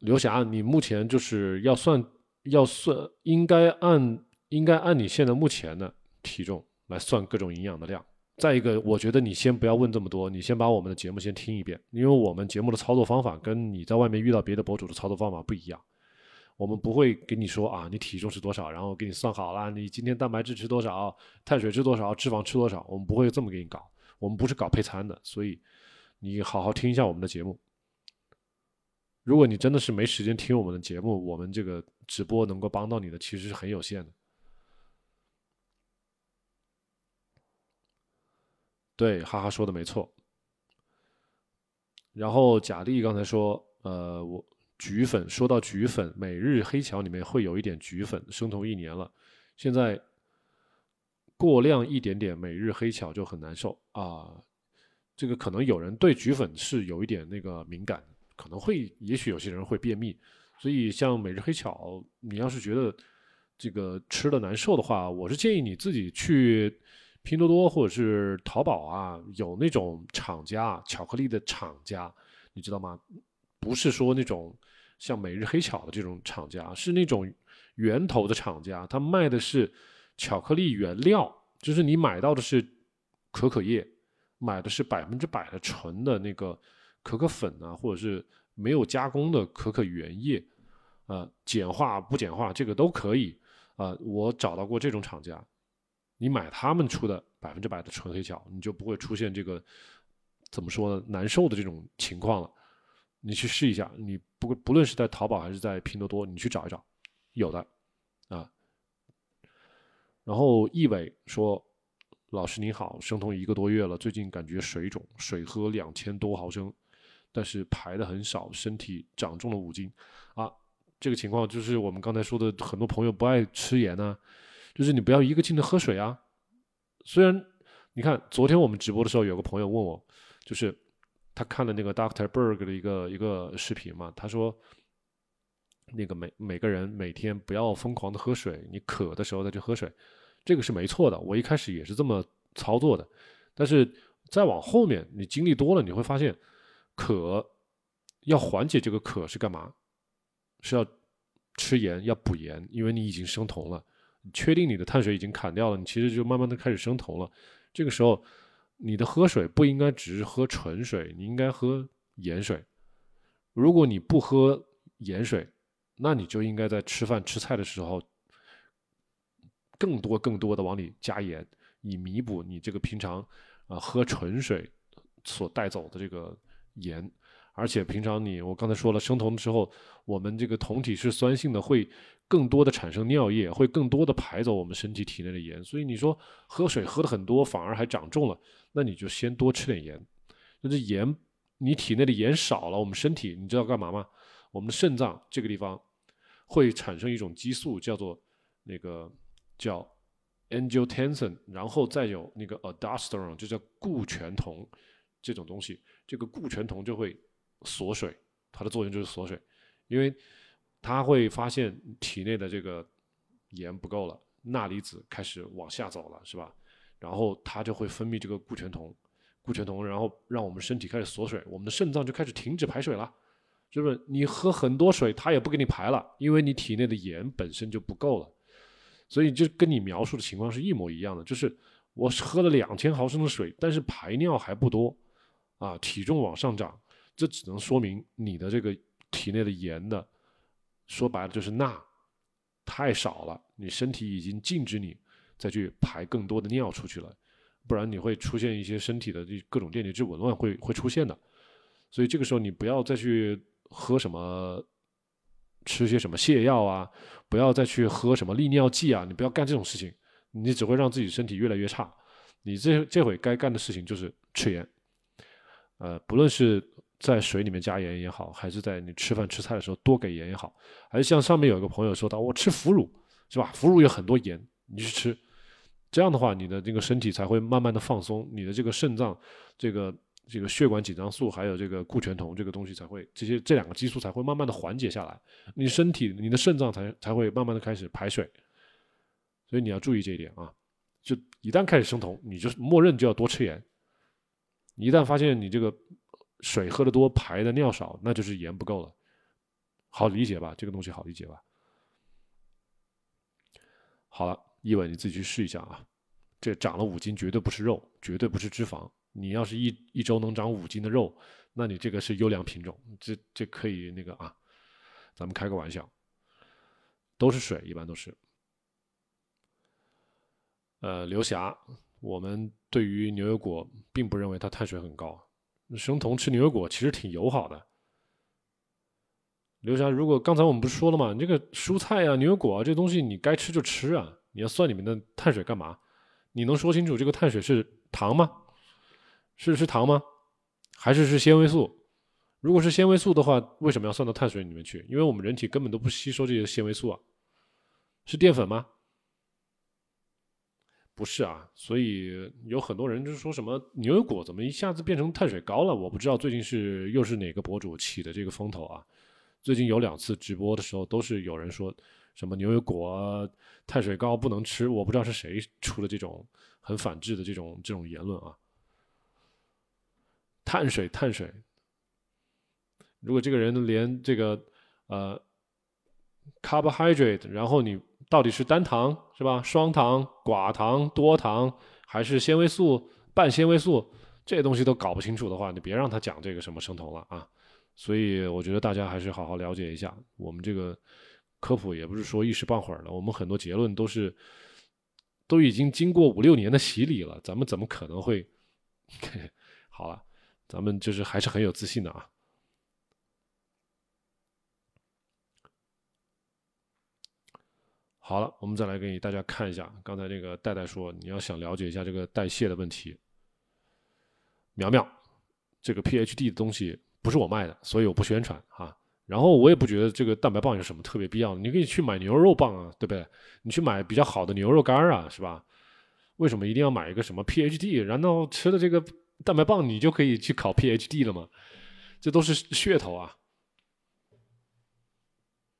刘霞，你目前就是要算要算，应该按应该按你现在目前的体重来算各种营养的量。再一个，我觉得你先不要问这么多，你先把我们的节目先听一遍，因为我们节目的操作方法跟你在外面遇到别的博主的操作方法不一样。我们不会给你说啊，你体重是多少，然后给你算好了，你今天蛋白质吃多少，碳水吃多少，脂肪吃多少，我们不会这么给你搞。我们不是搞配餐的，所以你好好听一下我们的节目。如果你真的是没时间听我们的节目，我们这个直播能够帮到你的其实是很有限的。对，哈哈说的没错。然后贾丽刚才说，呃，我菊粉，说到菊粉，每日黑巧里面会有一点菊粉，生酮一年了，现在过量一点点每日黑巧就很难受啊。这个可能有人对菊粉是有一点那个敏感，可能会，也许有些人会便秘，所以像每日黑巧，你要是觉得这个吃的难受的话，我是建议你自己去。拼多多或者是淘宝啊，有那种厂家巧克力的厂家，你知道吗？不是说那种像每日黑巧的这种厂家，是那种源头的厂家，他卖的是巧克力原料，就是你买到的是可可叶，买的是百分之百的纯的那个可可粉啊，或者是没有加工的可可原液，呃，简化不简化这个都可以啊，我找到过这种厂家。你买他们出的百分之百的纯黑巧，你就不会出现这个怎么说呢难受的这种情况了。你去试一下，你不不论是在淘宝还是在拼多多，你去找一找，有的啊。然后易伟说：“老师您好，生酮一个多月了，最近感觉水肿，水喝两千多毫升，但是排的很少，身体长重了五斤啊。这个情况就是我们刚才说的，很多朋友不爱吃盐呢。”就是你不要一个劲的喝水啊！虽然你看昨天我们直播的时候，有个朋友问我，就是他看了那个 Doctor Berg 的一个一个视频嘛，他说那个每每个人每天不要疯狂的喝水，你渴的时候再去喝水，这个是没错的。我一开始也是这么操作的，但是再往后面你经历多了，你会发现渴要缓解这个渴是干嘛？是要吃盐，要补盐，因为你已经生酮了。你确定你的碳水已经砍掉了，你其实就慢慢的开始生酮了。这个时候，你的喝水不应该只是喝纯水，你应该喝盐水。如果你不喝盐水，那你就应该在吃饭吃菜的时候，更多更多的往里加盐，以弥补你这个平常啊喝纯水所带走的这个盐。而且平常你我刚才说了，生酮之后，我们这个酮体是酸性的，会更多的产生尿液，会更多的排走我们身体体内的盐。所以你说喝水喝的很多，反而还长重了，那你就先多吃点盐。那这盐，你体内的盐少了，我们身体你知道干嘛吗？我们的肾脏这个地方会产生一种激素，叫做那个叫 angiotensin，然后再有那个 aldosterone，就叫固醛酮这种东西。这个固醛酮就会锁水，它的作用就是锁水，因为它会发现体内的这个盐不够了，钠离子开始往下走了，是吧？然后它就会分泌这个固醛酮，固醛酮，然后让我们身体开始锁水，我们的肾脏就开始停止排水了，是不是？你喝很多水，它也不给你排了，因为你体内的盐本身就不够了，所以就跟你描述的情况是一模一样的，就是我喝了两千毫升的水，但是排尿还不多，啊，体重往上涨。这只能说明你的这个体内的盐的，说白了就是钠太少了，你身体已经禁止你再去排更多的尿出去了，不然你会出现一些身体的这各种电解质紊乱会会出现的。所以这个时候你不要再去喝什么，吃些什么泻药啊，不要再去喝什么利尿剂啊，你不要干这种事情，你只会让自己身体越来越差。你这这回该干的事情就是吃盐，呃，不论是。在水里面加盐也好，还是在你吃饭吃菜的时候多给盐也好，还是像上面有一个朋友说到，我吃腐乳是吧？腐乳有很多盐，你去吃，这样的话，你的这个身体才会慢慢的放松，你的这个肾脏、这个这个血管紧张素还有这个固醛酮这个东西才会，这些这两个激素才会慢慢的缓解下来，你身体你的肾脏才才会慢慢的开始排水，所以你要注意这一点啊，就一旦开始生酮，你就默认就要多吃盐，一旦发现你这个。水喝的多，排的尿少，那就是盐不够了，好理解吧？这个东西好理解吧？好了，一文你自己去试一下啊。这长了五斤，绝对不是肉，绝对不是脂肪。你要是一一周能长五斤的肉，那你这个是优良品种，这这可以那个啊。咱们开个玩笑，都是水，一般都是。呃，刘霞，我们对于牛油果并不认为它碳水很高。生酮吃牛油果其实挺友好的。刘霞，如果刚才我们不是说了吗？你这个蔬菜啊、牛油果啊，这东西你该吃就吃啊！你要算里面的碳水干嘛？你能说清楚这个碳水是糖吗？是是糖吗？还是是纤维素？如果是纤维素的话，为什么要算到碳水里面去？因为我们人体根本都不吸收这些纤维素啊。是淀粉吗？不是啊，所以有很多人就说什么牛油果怎么一下子变成碳水高了？我不知道最近是又是哪个博主起的这个风头啊？最近有两次直播的时候都是有人说什么牛油果碳水高不能吃，我不知道是谁出的这种很反制的这种这种言论啊。碳水碳水，如果这个人连这个呃 carbohydrate，然后你。到底是单糖是吧？双糖、寡糖、多糖，还是纤维素、半纤维素？这些东西都搞不清楚的话，你别让他讲这个什么生酮了啊！所以我觉得大家还是好好了解一下，我们这个科普也不是说一时半会儿的，我们很多结论都是都已经经过五六年的洗礼了，咱们怎么可能会 好了？咱们就是还是很有自信的啊！好了，我们再来给大家看一下，刚才这个戴戴说你要想了解一下这个代谢的问题。苗苗，这个 PhD 的东西不是我卖的，所以我不宣传啊。然后我也不觉得这个蛋白棒有什么特别必要的，你可以去买牛肉棒啊，对不对？你去买比较好的牛肉干啊，是吧？为什么一定要买一个什么 PhD？然后吃了这个蛋白棒，你就可以去考 PhD 了吗？这都是噱头啊！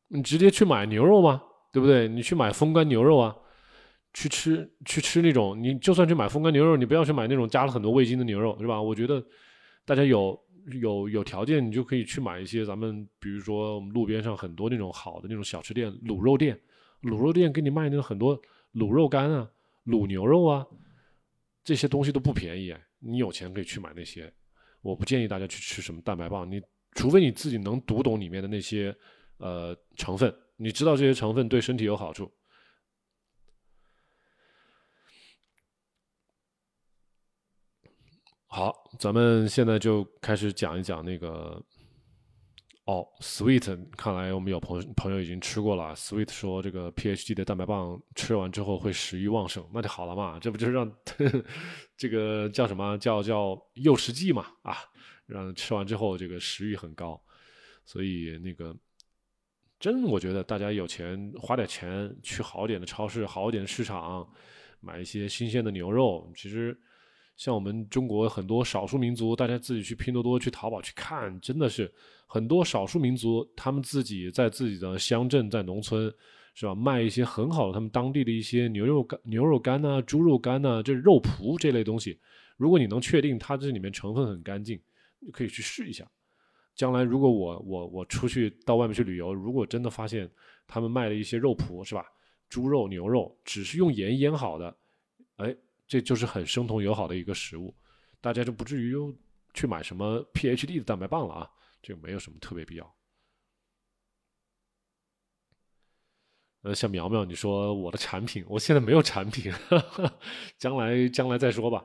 你直接去买牛肉吗？对不对？你去买风干牛肉啊，去吃去吃那种，你就算去买风干牛肉，你不要去买那种加了很多味精的牛肉，是吧？我觉得大家有有有条件，你就可以去买一些咱们，比如说我们路边上很多那种好的那种小吃店、卤肉店，卤肉店给你卖那种很多卤肉干啊、卤牛肉啊，这些东西都不便宜。你有钱可以去买那些，我不建议大家去吃什么蛋白棒，你除非你自己能读懂里面的那些呃成分。你知道这些成分对身体有好处。好，咱们现在就开始讲一讲那个哦，Sweet，看来我们有朋朋友已经吃过了。Sweet 说这个 PhD 的蛋白棒吃完之后会食欲旺盛，那就好了嘛，这不就是让 这个叫什么叫叫诱食剂嘛啊，让吃完之后这个食欲很高，所以那个真我觉得大家有钱花点钱去好点的超市、好点的市场买一些新鲜的牛肉，其实。像我们中国很多少数民族，大家自己去拼多多、去淘宝去看，真的是很多少数民族，他们自己在自己的乡镇、在农村，是吧？卖一些很好的他们当地的一些牛肉干、牛肉干呐、猪肉干呐，这肉脯这类东西。如果你能确定它这里面成分很干净，你可以去试一下。将来如果我我我出去到外面去旅游，如果真的发现他们卖的一些肉脯，是吧？猪肉、牛肉只是用盐腌好的，哎。这就是很生酮友好的一个食物，大家就不至于又去买什么 PhD 的蛋白棒了啊，这个没有什么特别必要。呃，像苗苗，你说我的产品，我现在没有产品，将来将来再说吧。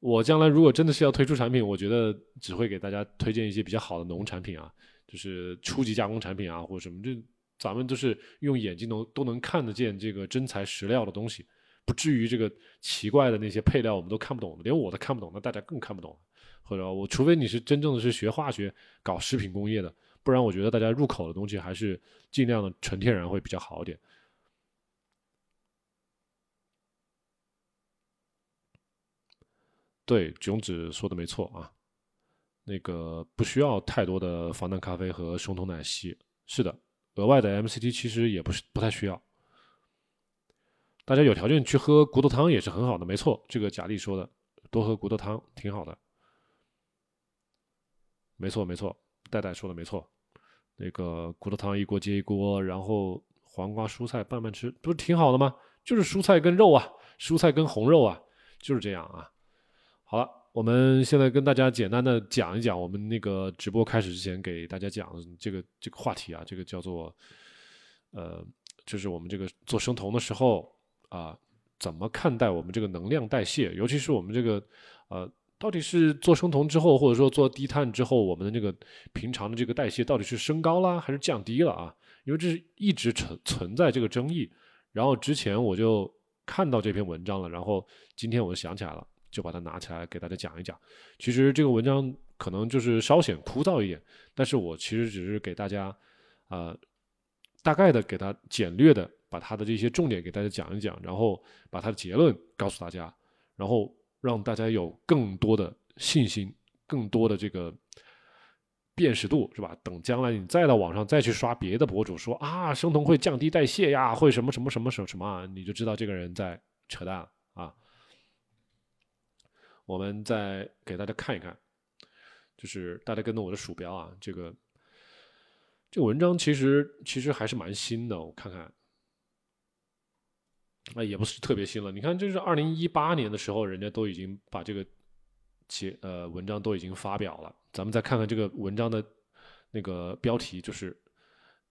我将来如果真的是要推出产品，我觉得只会给大家推荐一些比较好的农产品啊，就是初级加工产品啊，或者什么，这咱们都是用眼睛能都能看得见这个真材实料的东西。不至于这个奇怪的那些配料我们都看不懂，连我都看不懂，那大家更看不懂。或者我除非你是真正的是学化学、搞食品工业的，不然我觉得大家入口的东西还是尽量的纯天然会比较好一点。对，囧子说的没错啊，那个不需要太多的防弹咖啡和生酮奶昔，是的，额外的 MCT 其实也不是不太需要。大家有条件去喝骨头汤也是很好的，没错，这个贾丽说的，多喝骨头汤挺好的，没错没错，戴戴说的没错，那个骨头汤一锅接一锅，然后黄瓜蔬菜拌拌吃，不是挺好的吗？就是蔬菜跟肉啊，蔬菜跟红肉啊，就是这样啊。好了，我们现在跟大家简单的讲一讲，我们那个直播开始之前给大家讲这个这个话题啊，这个叫做，呃，就是我们这个做生酮的时候。啊，怎么看待我们这个能量代谢？尤其是我们这个，呃，到底是做生酮之后，或者说做低碳之后，我们的这个平常的这个代谢到底是升高啦还是降低了啊？因为这是一直存存在这个争议。然后之前我就看到这篇文章了，然后今天我就想起来了，就把它拿起来给大家讲一讲。其实这个文章可能就是稍显枯燥一点，但是我其实只是给大家，呃，大概的给它简略的。把他的这些重点给大家讲一讲，然后把他的结论告诉大家，然后让大家有更多的信心，更多的这个辨识度，是吧？等将来你再到网上再去刷别的博主说啊，生酮会降低代谢呀，会什么什么什么什么什么，啊你就知道这个人在扯淡啊。我们再给大家看一看，就是大家跟着我的鼠标啊，这个这个文章其实其实还是蛮新的，我看看。啊，也不是特别新了。你看，这是二零一八年的时候，人家都已经把这个其呃文章都已经发表了。咱们再看看这个文章的那个标题，就是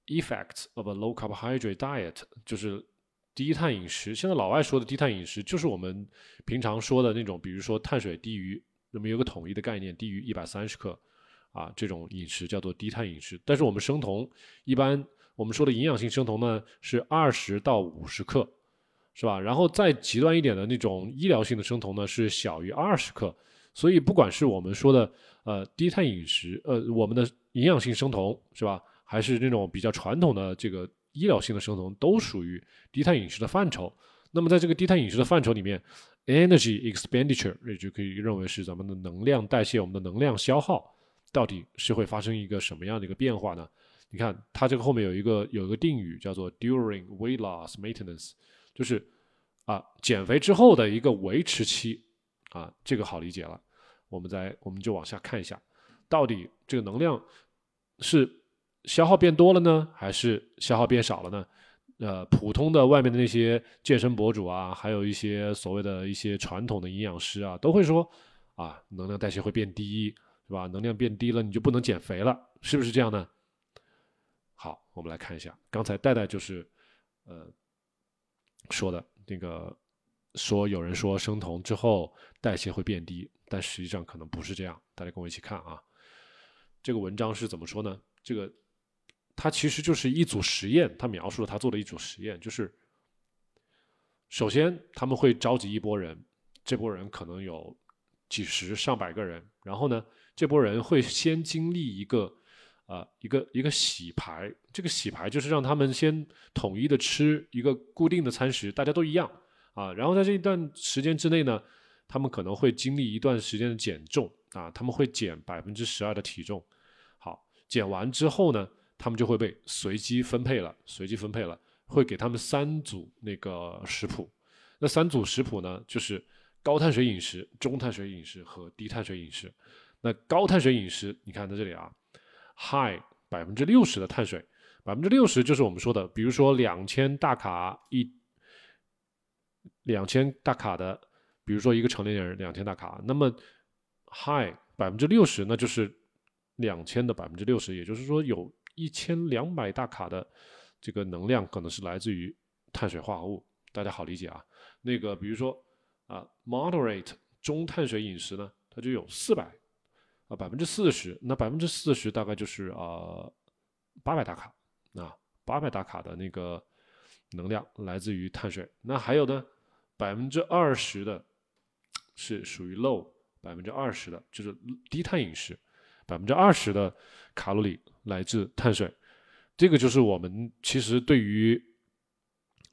“Effects of a Low Carbohydrate Diet”，就是低碳饮食。现在老外说的低碳饮食，就是我们平常说的那种，比如说碳水低于那么有个统一的概念，低于一百三十克啊，这种饮食叫做低碳饮食。但是我们生酮一般我们说的营养性生酮呢，是二十到五十克。是吧？然后再极端一点的那种医疗性的生酮呢，是小于二十克。所以不管是我们说的呃低碳饮食，呃我们的营养性生酮是吧，还是那种比较传统的这个医疗性的生酮，都属于低碳饮食的范畴。那么在这个低碳饮食的范畴里面，energy expenditure 也就可以认为是咱们的能量代谢，我们的能量消耗到底是会发生一个什么样的一个变化呢？你看它这个后面有一个有一个定语叫做 during weight loss maintenance。就是啊，减肥之后的一个维持期啊，这个好理解了。我们再我们就往下看一下，到底这个能量是消耗变多了呢，还是消耗变少了呢？呃，普通的外面的那些健身博主啊，还有一些所谓的一些传统的营养师啊，都会说啊，能量代谢会变低，是吧？能量变低了，你就不能减肥了，是不是这样呢？好，我们来看一下，刚才戴戴就是呃。说的那个说有人说生酮之后代谢会变低，但实际上可能不是这样。大家跟我一起看啊，这个文章是怎么说呢？这个他其实就是一组实验，他描述了他做的一组实验，就是首先他们会召集一波人，这波人可能有几十上百个人，然后呢，这波人会先经历一个呃一个一个洗牌，这个洗牌就是让他们先统一的吃一个固定的餐食，大家都一样啊，然后在这一段时间之内呢，他们可能会经历一段时间的减重啊，他们会减百分之十二的体重。好减完之后呢，他们就会被随机分配了，随机分配了，会给他们三组那个食谱。那三组食谱呢，就是高碳水饮食、中碳水饮食和低碳水饮食。那高碳水饮食，你看在这里啊，high 百分之六十的碳水，百分之六十就是我们说的，比如说两千大卡一，两千大卡的，比如说一个成年人两千大卡，那么 high 百分之六十，那就是。两千的百分之六十，也就是说有一千两百大卡的这个能量可能是来自于碳水化合物，大家好理解啊。那个比如说啊，moderate 中碳水饮食呢，它就有四百啊百分之四十，那百分之四十大概就是啊八百大卡啊八百大卡的那个能量来自于碳水。那还有呢，百分之二十的是属于 low，百分之二十的就是低碳饮食。百分之二十的卡路里来自碳水，这个就是我们其实对于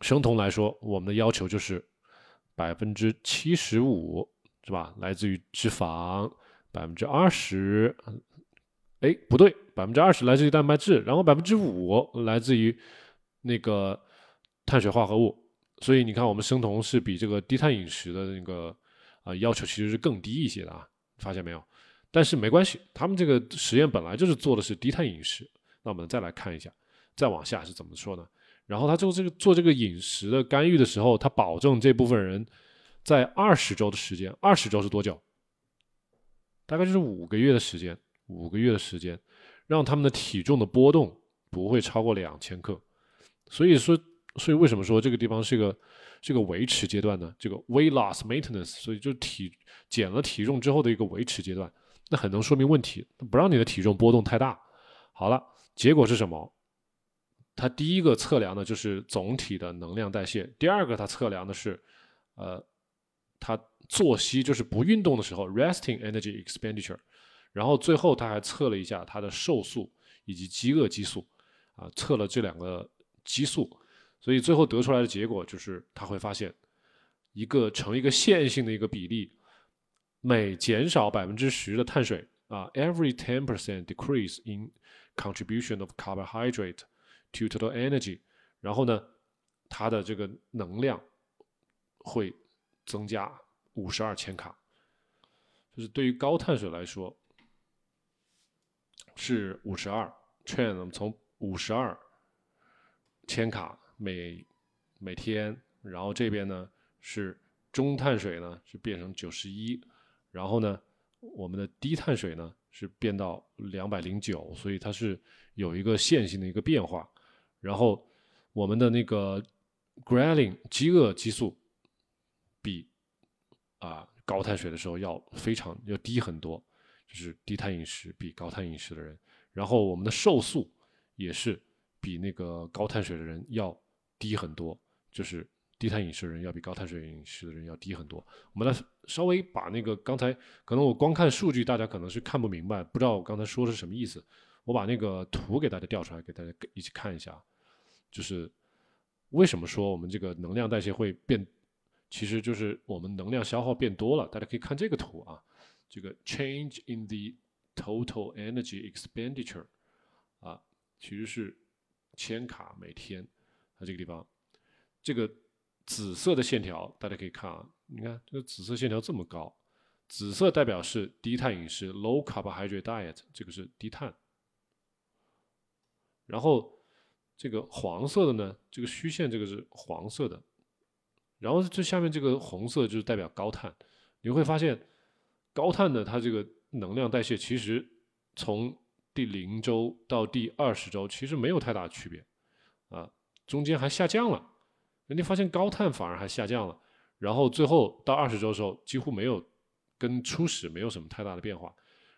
生酮来说，我们的要求就是百分之七十五是吧？来自于脂肪，百分之二十，哎不对，百分之二十来自于蛋白质，然后百分之五来自于那个碳水化合物。所以你看，我们生酮是比这个低碳饮食的那个啊要求其实是更低一些的啊，发现没有？但是没关系，他们这个实验本来就是做的是低碳饮食。那我们再来看一下，再往下是怎么说呢？然后他做这个做这个饮食的干预的时候，他保证这部分人在二十周的时间，二十周是多久？大概就是五个月的时间，五个月的时间，让他们的体重的波动不会超过两千克。所以说，所以为什么说这个地方是一个这个维持阶段呢？这个 weight loss maintenance，所以就体减了体重之后的一个维持阶段。那很能说明问题，不让你的体重波动太大。好了，结果是什么？它第一个测量的就是总体的能量代谢，第二个它测量的是，呃，它作息就是不运动的时候 （resting energy expenditure），然后最后他还测了一下它的瘦素以及饥饿激素，啊，测了这两个激素，所以最后得出来的结果就是他会发现一个成一个线性的一个比例。每减少百分之十的碳水啊，every ten percent decrease in contribution of carbohydrate to total energy，然后呢，它的这个能量会增加五十二千卡，就是对于高碳水来说是五十二，train 从五十二千卡每每天，然后这边呢是中碳水呢是变成九十一。然后呢，我们的低碳水呢是变到两百零九，所以它是有一个线性的一个变化。然后我们的那个 ghrelin 饥饿激素比啊高碳水的时候要非常要低很多，就是低碳饮食比高碳饮食的人。然后我们的瘦素也是比那个高碳水的人要低很多，就是。低碳饮食的人要比高碳水饮食的人要低很多。我们来稍微把那个刚才可能我光看数据，大家可能是看不明白，不知道我刚才说的是什么意思。我把那个图给大家调出来，给大家一起看一下。就是为什么说我们这个能量代谢会变，其实就是我们能量消耗变多了。大家可以看这个图啊，这个 change in the total energy expenditure 啊，其实是千卡每天。它这个地方，这个。紫色的线条，大家可以看啊，你看这个紫色线条这么高，紫色代表是低碳饮食 （low carbohydrate diet），这个是低碳。然后这个黄色的呢，这个虚线这个是黄色的，然后这下面这个红色就是代表高碳。你会发现，高碳的它这个能量代谢其实从第零周到第二十周其实没有太大区别，啊，中间还下降了。人家发现高碳反而还下降了，然后最后到二十周的时候几乎没有跟初始没有什么太大的变化，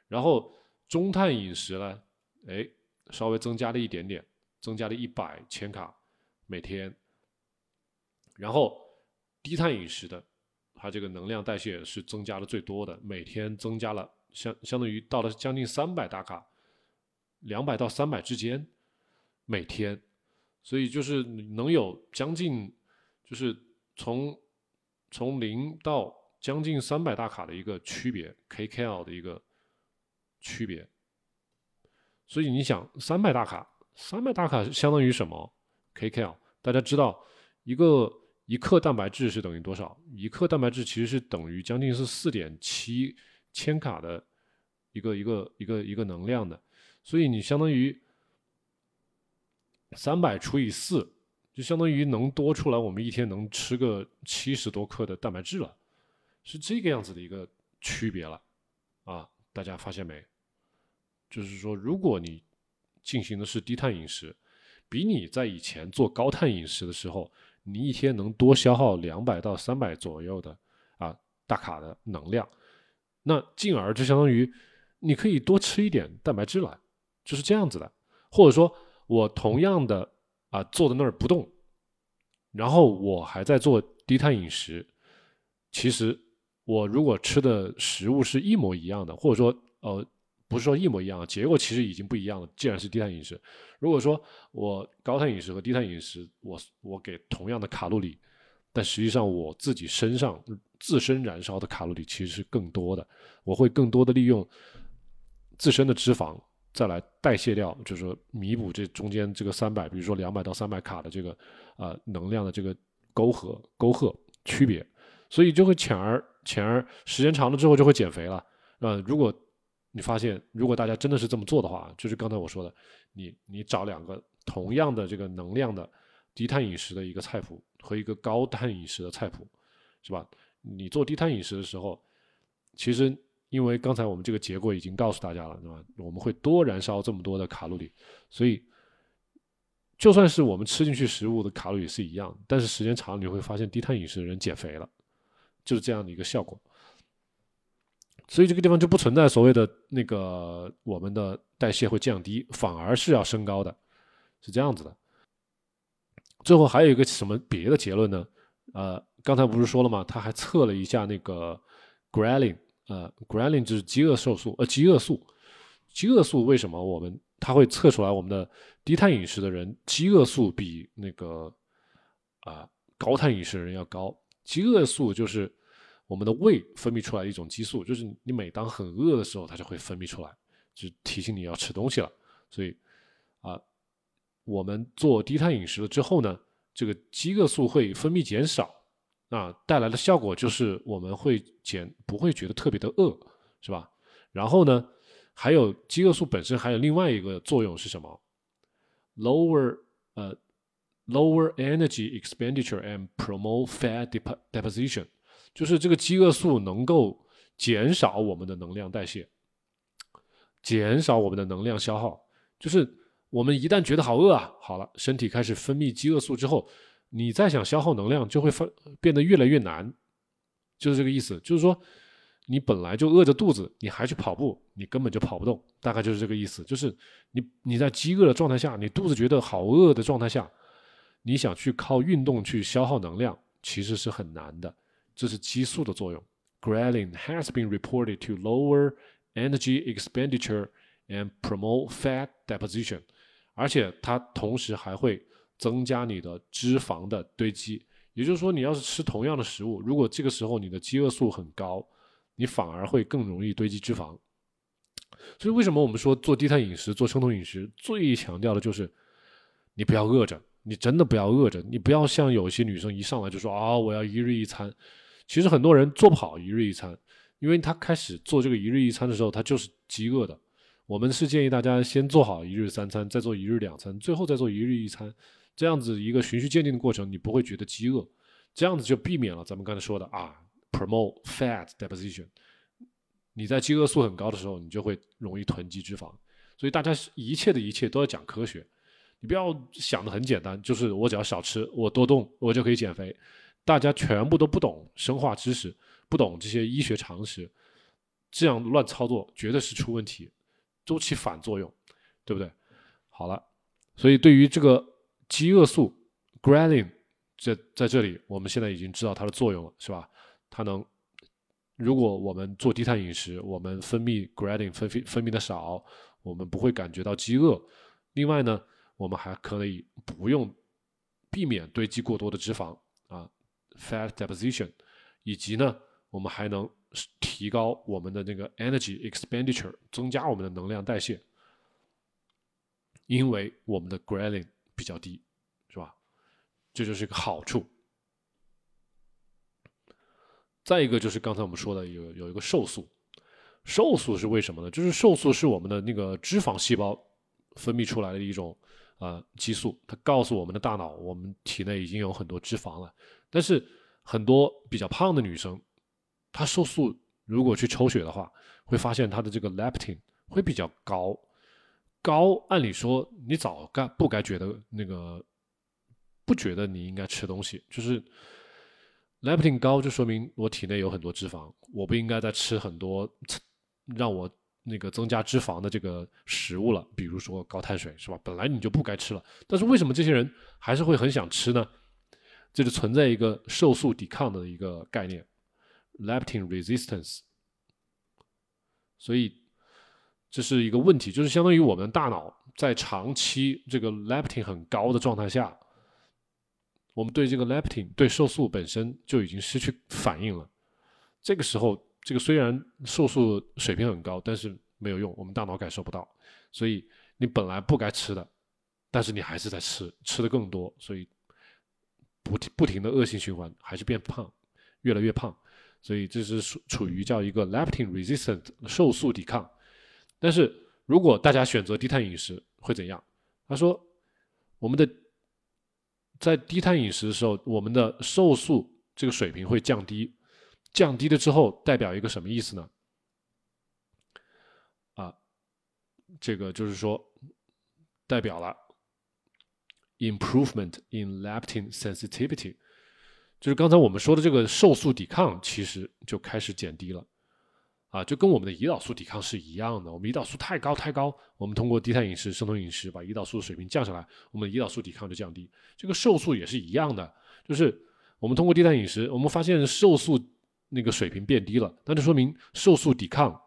然后中碳饮食呢，哎，稍微增加了一点点，增加了一百千卡每天。然后低碳饮食的，它这个能量代谢是增加的最多的，每天增加了相相当于到了将近三百大卡，两百到三百之间每天，所以就是能有将近就是从从零到将近三百大卡的一个区别，kcal 的一个区别。所以你想，三百大卡，三百大卡相当于什么？kcal，大家知道，一个一克蛋白质是等于多少？一克蛋白质其实是等于将近是四点七千卡的一个一个一个一个能量的。所以你相当于三百除以四，就相当于能多出来我们一天能吃个七十多克的蛋白质了，是这个样子的一个区别了啊！大家发现没？就是说，如果你进行的是低碳饮食，比你在以前做高碳饮食的时候，你一天能多消耗两百到三百左右的啊大卡的能量，那进而就相当于你可以多吃一点蛋白质了，就是这样子的。或者说我同样的啊坐在那儿不动，然后我还在做低碳饮食，其实我如果吃的食物是一模一样的，或者说呃。不是说一模一样，结果其实已经不一样了。既然是低碳饮食，如果说我高碳饮食和低碳饮食，我我给同样的卡路里，但实际上我自己身上自身燃烧的卡路里其实是更多的。我会更多的利用自身的脂肪再来代谢掉，就是说弥补这中间这个三百，比如说两百到三百卡的这个啊能量的这个沟壑沟壑区别，所以就会浅而浅而时间长了之后就会减肥了。呃，如果你发现，如果大家真的是这么做的话，就是刚才我说的，你你找两个同样的这个能量的低碳饮食的一个菜谱和一个高碳饮食的菜谱，是吧？你做低碳饮食的时候，其实因为刚才我们这个结果已经告诉大家了，是吧？我们会多燃烧这么多的卡路里，所以就算是我们吃进去食物的卡路里是一样，但是时间长了你会发现低碳饮食的人减肥了，就是这样的一个效果。所以这个地方就不存在所谓的那个我们的代谢会降低，反而是要升高的，是这样子的。最后还有一个什么别的结论呢？呃，刚才不是说了吗？他还测了一下那个 g r e l i n 呃，ghrelin 就是饥饿瘦素，呃，饥饿素。饥饿素为什么我们它会测出来我们的低碳饮食的人饥饿素比那个啊高碳饮食的人要高？饥饿素就是。我们的胃分泌出来一种激素，就是你每当很饿的时候，它就会分泌出来，就提醒你要吃东西了。所以，啊，我们做低碳饮食了之后呢，这个饥饿素会分泌减少，啊，带来的效果就是我们会减，不会觉得特别的饿，是吧？然后呢，还有饥饿素本身还有另外一个作用是什么？lower 呃，lower energy expenditure and promote fat deposition。就是这个饥饿素能够减少我们的能量代谢，减少我们的能量消耗。就是我们一旦觉得好饿啊，好了，身体开始分泌饥饿素之后，你再想消耗能量就会发变得越来越难。就是这个意思。就是说，你本来就饿着肚子，你还去跑步，你根本就跑不动。大概就是这个意思。就是你你在饥饿的状态下，你肚子觉得好饿的状态下，你想去靠运动去消耗能量，其实是很难的。这是激素的作用。Ghrelin has been reported to lower energy expenditure and promote fat deposition，而且它同时还会增加你的脂肪的堆积。也就是说，你要是吃同样的食物，如果这个时候你的饥饿素很高，你反而会更容易堆积脂肪。所以，为什么我们说做低碳饮食、做生酮饮食，最强调的就是你不要饿着，你真的不要饿着，你不要像有些女生一上来就说啊，我要一日一餐。其实很多人做不好一日一餐，因为他开始做这个一日一餐的时候，他就是饥饿的。我们是建议大家先做好一日三餐，再做一日两餐，最后再做一日一餐，这样子一个循序渐进的过程，你不会觉得饥饿，这样子就避免了咱们刚才说的啊，promote fat deposition。你在饥饿素很高的时候，你就会容易囤积脂肪。所以大家一切的一切都要讲科学，你不要想的很简单，就是我只要少吃，我多动，我就可以减肥。大家全部都不懂生化知识，不懂这些医学常识，这样乱操作绝对是出问题，周期反作用，对不对？好了，所以对于这个饥饿素 ghrelin，在在这里我们现在已经知道它的作用了，是吧？它能，如果我们做低碳饮食，我们分泌 ghrelin 分泌分泌的少，我们不会感觉到饥饿。另外呢，我们还可以不用避免堆积过多的脂肪啊，fat deposition，以及呢，我们还能提高我们的那个 energy expenditure，增加我们的能量代谢，因为我们的 ghrelin 比较低，是吧？这就是一个好处。再一个就是刚才我们说的有有一个瘦素，瘦素是为什么呢？就是瘦素是我们的那个脂肪细胞分泌出来的一种啊激素，它告诉我们的大脑，我们体内已经有很多脂肪了。但是很多比较胖的女生，她瘦素如果去抽血的话，会发现她的这个 leptin 会比较高，高按理说你早该不该觉得那个不觉得你应该吃东西，就是。leptin 高就说明我体内有很多脂肪，我不应该再吃很多让我那个增加脂肪的这个食物了，比如说高碳水，是吧？本来你就不该吃了，但是为什么这些人还是会很想吃呢？这就存在一个瘦素抵抗的一个概念，leptin resistance。所以这是一个问题，就是相当于我们大脑在长期这个 leptin 很高的状态下。我们对这个 leptin 对瘦素本身就已经失去反应了。这个时候，这个虽然瘦素水平很高，但是没有用，我们大脑感受不到。所以你本来不该吃的，但是你还是在吃，吃的更多，所以不停不停的恶性循环，还是变胖，越来越胖。所以这是处处于叫一个 leptin resistant 瘦素抵抗。但是如果大家选择低碳饮食会怎样？他说我们的。在低碳饮食的时候，我们的瘦素这个水平会降低，降低了之后代表一个什么意思呢？啊，这个就是说代表了 improvement in leptin sensitivity，就是刚才我们说的这个瘦素抵抗其实就开始减低了。啊，就跟我们的胰岛素抵抗是一样的。我们胰岛素太高太高，我们通过低碳饮食、生酮饮食把胰岛素的水平降下来，我们的胰岛素抵抗就降低。这个瘦素也是一样的，就是我们通过低碳饮食，我们发现瘦素那个水平变低了，那就说明瘦素抵抗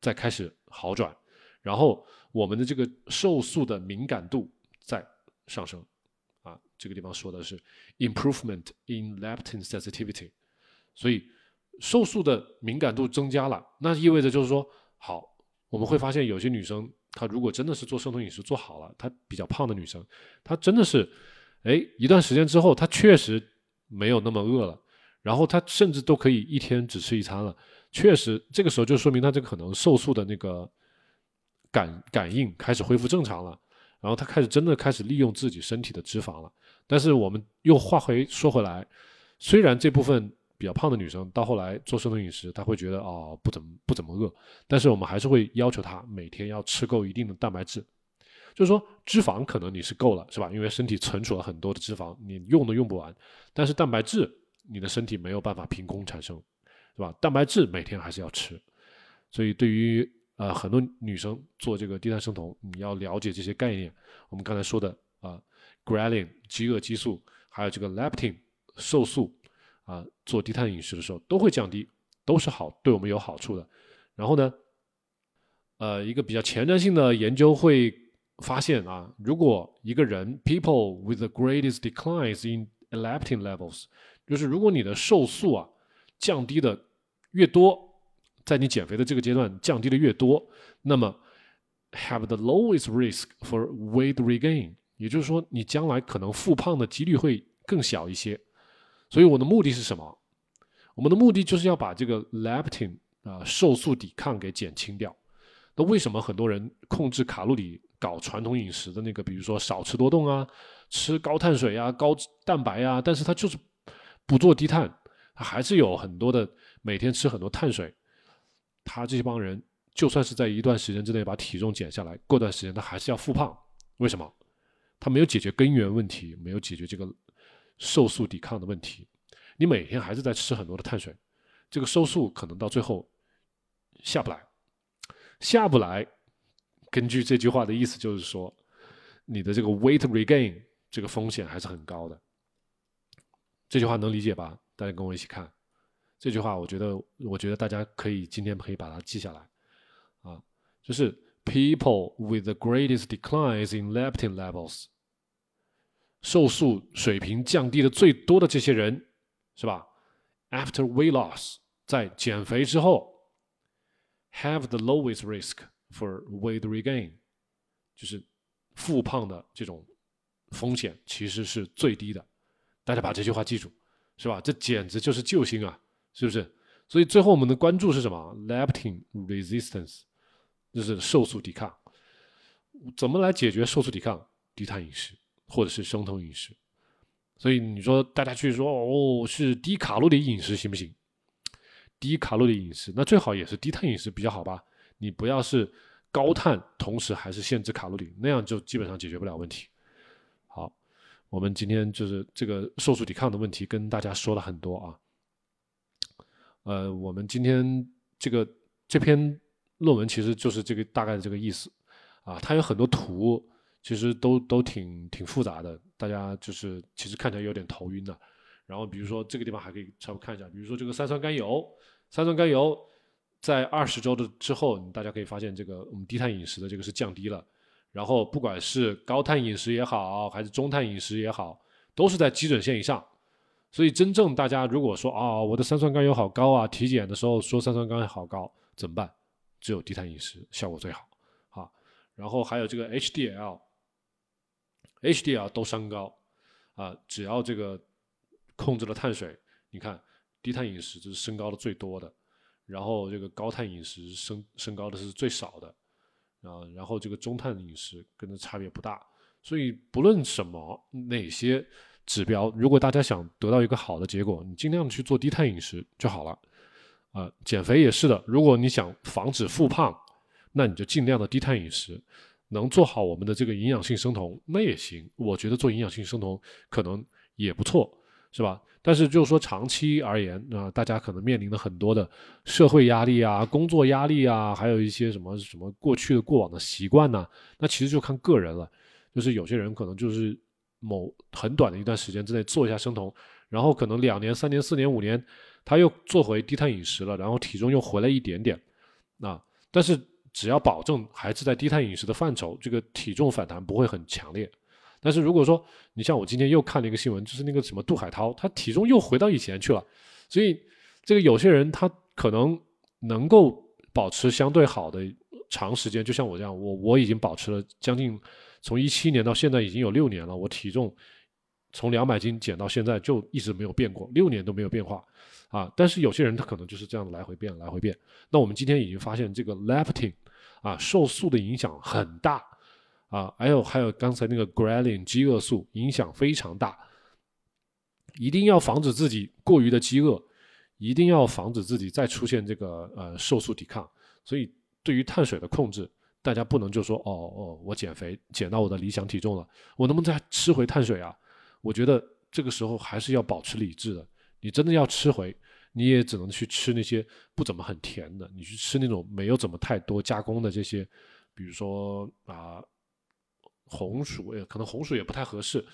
在开始好转，然后我们的这个瘦素的敏感度在上升。啊，这个地方说的是 improvement in leptin sensitivity，所以。瘦素的敏感度增加了，那意味着就是说，好，我们会发现有些女生，她如果真的是做生酮饮食做好了，她比较胖的女生，她真的是，哎，一段时间之后，她确实没有那么饿了，然后她甚至都可以一天只吃一餐了，确实，这个时候就说明她这个可能瘦素的那个感感应开始恢复正常了，然后她开始真的开始利用自己身体的脂肪了。但是我们又话回说回来，虽然这部分。比较胖的女生到后来做生酮饮食，她会觉得哦不怎么不怎么饿，但是我们还是会要求她每天要吃够一定的蛋白质，就是说脂肪可能你是够了是吧？因为身体存储了很多的脂肪，你用都用不完，但是蛋白质你的身体没有办法凭空产生，是吧？蛋白质每天还是要吃，所以对于呃很多女生做这个低碳生酮，你要了解这些概念。我们刚才说的啊，ghrelin 饥饿激素，还有这个 leptin 瘦素。啊，做低碳饮食的时候都会降低，都是好，对我们有好处的。然后呢，呃，一个比较前瞻性的研究会发现啊，如果一个人 people with the greatest declines in leptin levels，就是如果你的瘦素啊降低的越多，在你减肥的这个阶段降低的越多，那么 have the lowest risk for weight regain，也就是说你将来可能复胖的几率会更小一些。所以我的目的是什么？我们的目的就是要把这个 leptin 啊瘦素抵抗给减轻掉。那为什么很多人控制卡路里、搞传统饮食的那个，比如说少吃多动啊，吃高碳水啊、高蛋白啊，但是他就是不做低碳，他还是有很多的每天吃很多碳水。他这帮人就算是在一段时间之内把体重减下来，过段时间他还是要复胖。为什么？他没有解决根源问题，没有解决这个。瘦素抵抗的问题，你每天还是在吃很多的碳水，这个瘦素可能到最后下不来，下不来，根据这句话的意思，就是说你的这个 weight regain 这个风险还是很高的。这句话能理解吧？大家跟我一起看这句话，我觉得，我觉得大家可以今天可以把它记下来啊，就是 people with the greatest declines in leptin levels，瘦素水平降低的最多的这些人，是吧？After weight loss，在减肥之后，have the lowest risk for weight regain，就是复胖的这种风险其实是最低的。大家把这句话记住，是吧？这简直就是救星啊，是不是？所以最后我们的关注是什么？leptin resistance，就是瘦素抵抗。怎么来解决瘦素抵抗？低碳饮食或者是生酮饮食。所以你说大家去说哦，是低卡路里饮食行不行？低卡路里饮食，那最好也是低碳饮食比较好吧？你不要是高碳，同时还是限制卡路里，那样就基本上解决不了问题。好我们今天就是这个瘦素抵抗的问题，跟大家说了很多啊。呃，我们今天这个这篇论文其实就是这个大概的这个意思啊。它有很多图，其实都都挺挺复杂的，大家就是其实看起来有点头晕的。然后比如说这个地方还可以稍微看一下，比如说这个三酸甘油，三酸甘油在二十周的之后，大家可以发现这个我们低碳饮食的这个是降低了。然后不管是高碳饮食也好，还是中碳饮食也好，都是在基准线以上。所以真正大家如果说啊，我的三酸甘油好高啊，体检的时候说三酸甘油好高，怎么办？只有低碳饮食效果最好。啊，然后还有这个 HDL HDL 都升高啊，只要这个控制了碳水，你看低碳饮食这是升高的最多的，然后这个高碳饮食升升高的是最少的。啊，然后这个中碳饮食跟它差别不大，所以不论什么哪些指标，如果大家想得到一个好的结果，你尽量去做低碳饮食就好了。啊，减肥也是的，如果你想防止复胖，那你就尽量的低碳饮食，能做好我们的这个营养性生酮那也行。我觉得做营养性生酮可能也不错。是吧？但是就是说长期而言啊，大家可能面临的很多的社会压力啊、工作压力啊，还有一些什么什么过去的过往的习惯呢？那其实就看个人了。就是有些人可能就是某很短的一段时间之内做一下生酮，然后可能两年、三年、四年、五年，他又做回低碳饮食了，然后体重又回来一点点。那但是只要保证还是在低碳饮食的范畴，这个体重反弹不会很强烈。但是如果说你像我今天又看了一个新闻，就是那个什么杜海涛，他体重又回到以前去了，所以这个有些人他可能能够保持相对好的长时间，就像我这样，我我已经保持了将近从一七年到现在已经有六年了，我体重从两百斤减到现在就一直没有变过，六年都没有变化啊。但是有些人他可能就是这样来回变，来回变。那我们今天已经发现这个 leptin 啊，瘦素的影响很大。啊，还有还有刚才那个 g r e l i n 饥饿素影响非常大，一定要防止自己过于的饥饿，一定要防止自己再出现这个呃瘦素抵抗。所以对于碳水的控制，大家不能就说哦哦，我减肥减到我的理想体重了，我能不能再吃回碳水啊？我觉得这个时候还是要保持理智的。你真的要吃回，你也只能去吃那些不怎么很甜的，你去吃那种没有怎么太多加工的这些，比如说啊。红薯，也可能红薯也不太合适。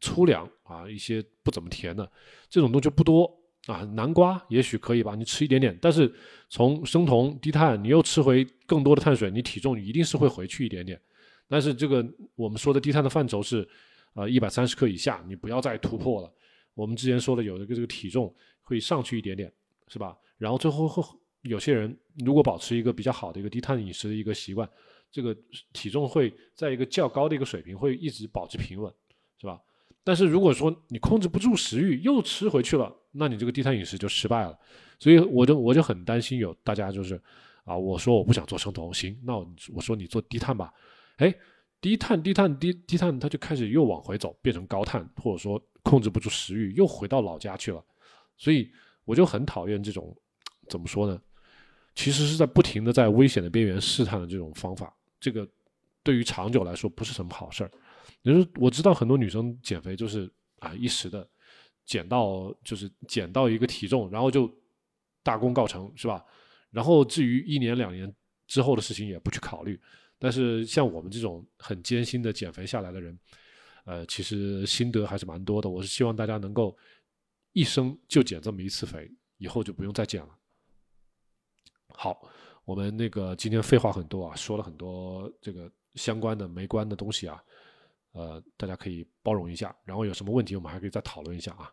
粗粮啊，一些不怎么甜的这种东西不多啊。南瓜也许可以吧，你吃一点点。但是从生酮低碳，你又吃回更多的碳水，你体重一定是会回去一点点。但是这个我们说的低碳的范畴是，呃，一百三十克以下，你不要再突破了。我们之前说的有一个这个体重会上去一点点，是吧？然后最后后有些人如果保持一个比较好的一个低碳饮食的一个习惯。这个体重会在一个较高的一个水平，会一直保持平稳，是吧？但是如果说你控制不住食欲，又吃回去了，那你这个低碳饮食就失败了。所以我就我就很担心有大家就是啊，我说我不想做生酮，行，那我说你做低碳吧，哎，低碳低碳低低碳，它就开始又往回走，变成高碳，或者说控制不住食欲，又回到老家去了。所以我就很讨厌这种怎么说呢？其实是在不停的在危险的边缘试探的这种方法。这个对于长久来说不是什么好事儿。你说我知道很多女生减肥就是啊一时的减到就是减到一个体重，然后就大功告成是吧？然后至于一年两年之后的事情也不去考虑，但是像我们这种很艰辛的减肥下来的人，呃，其实心得还是蛮多的。我是希望大家能够一生就减这么一次肥，以后就不用再减了。好，我们那个今天废话很多啊，说了很多这个相关的没关的东西啊，呃，大家可以包容一下。然后有什么问题，我们还可以再讨论一下啊。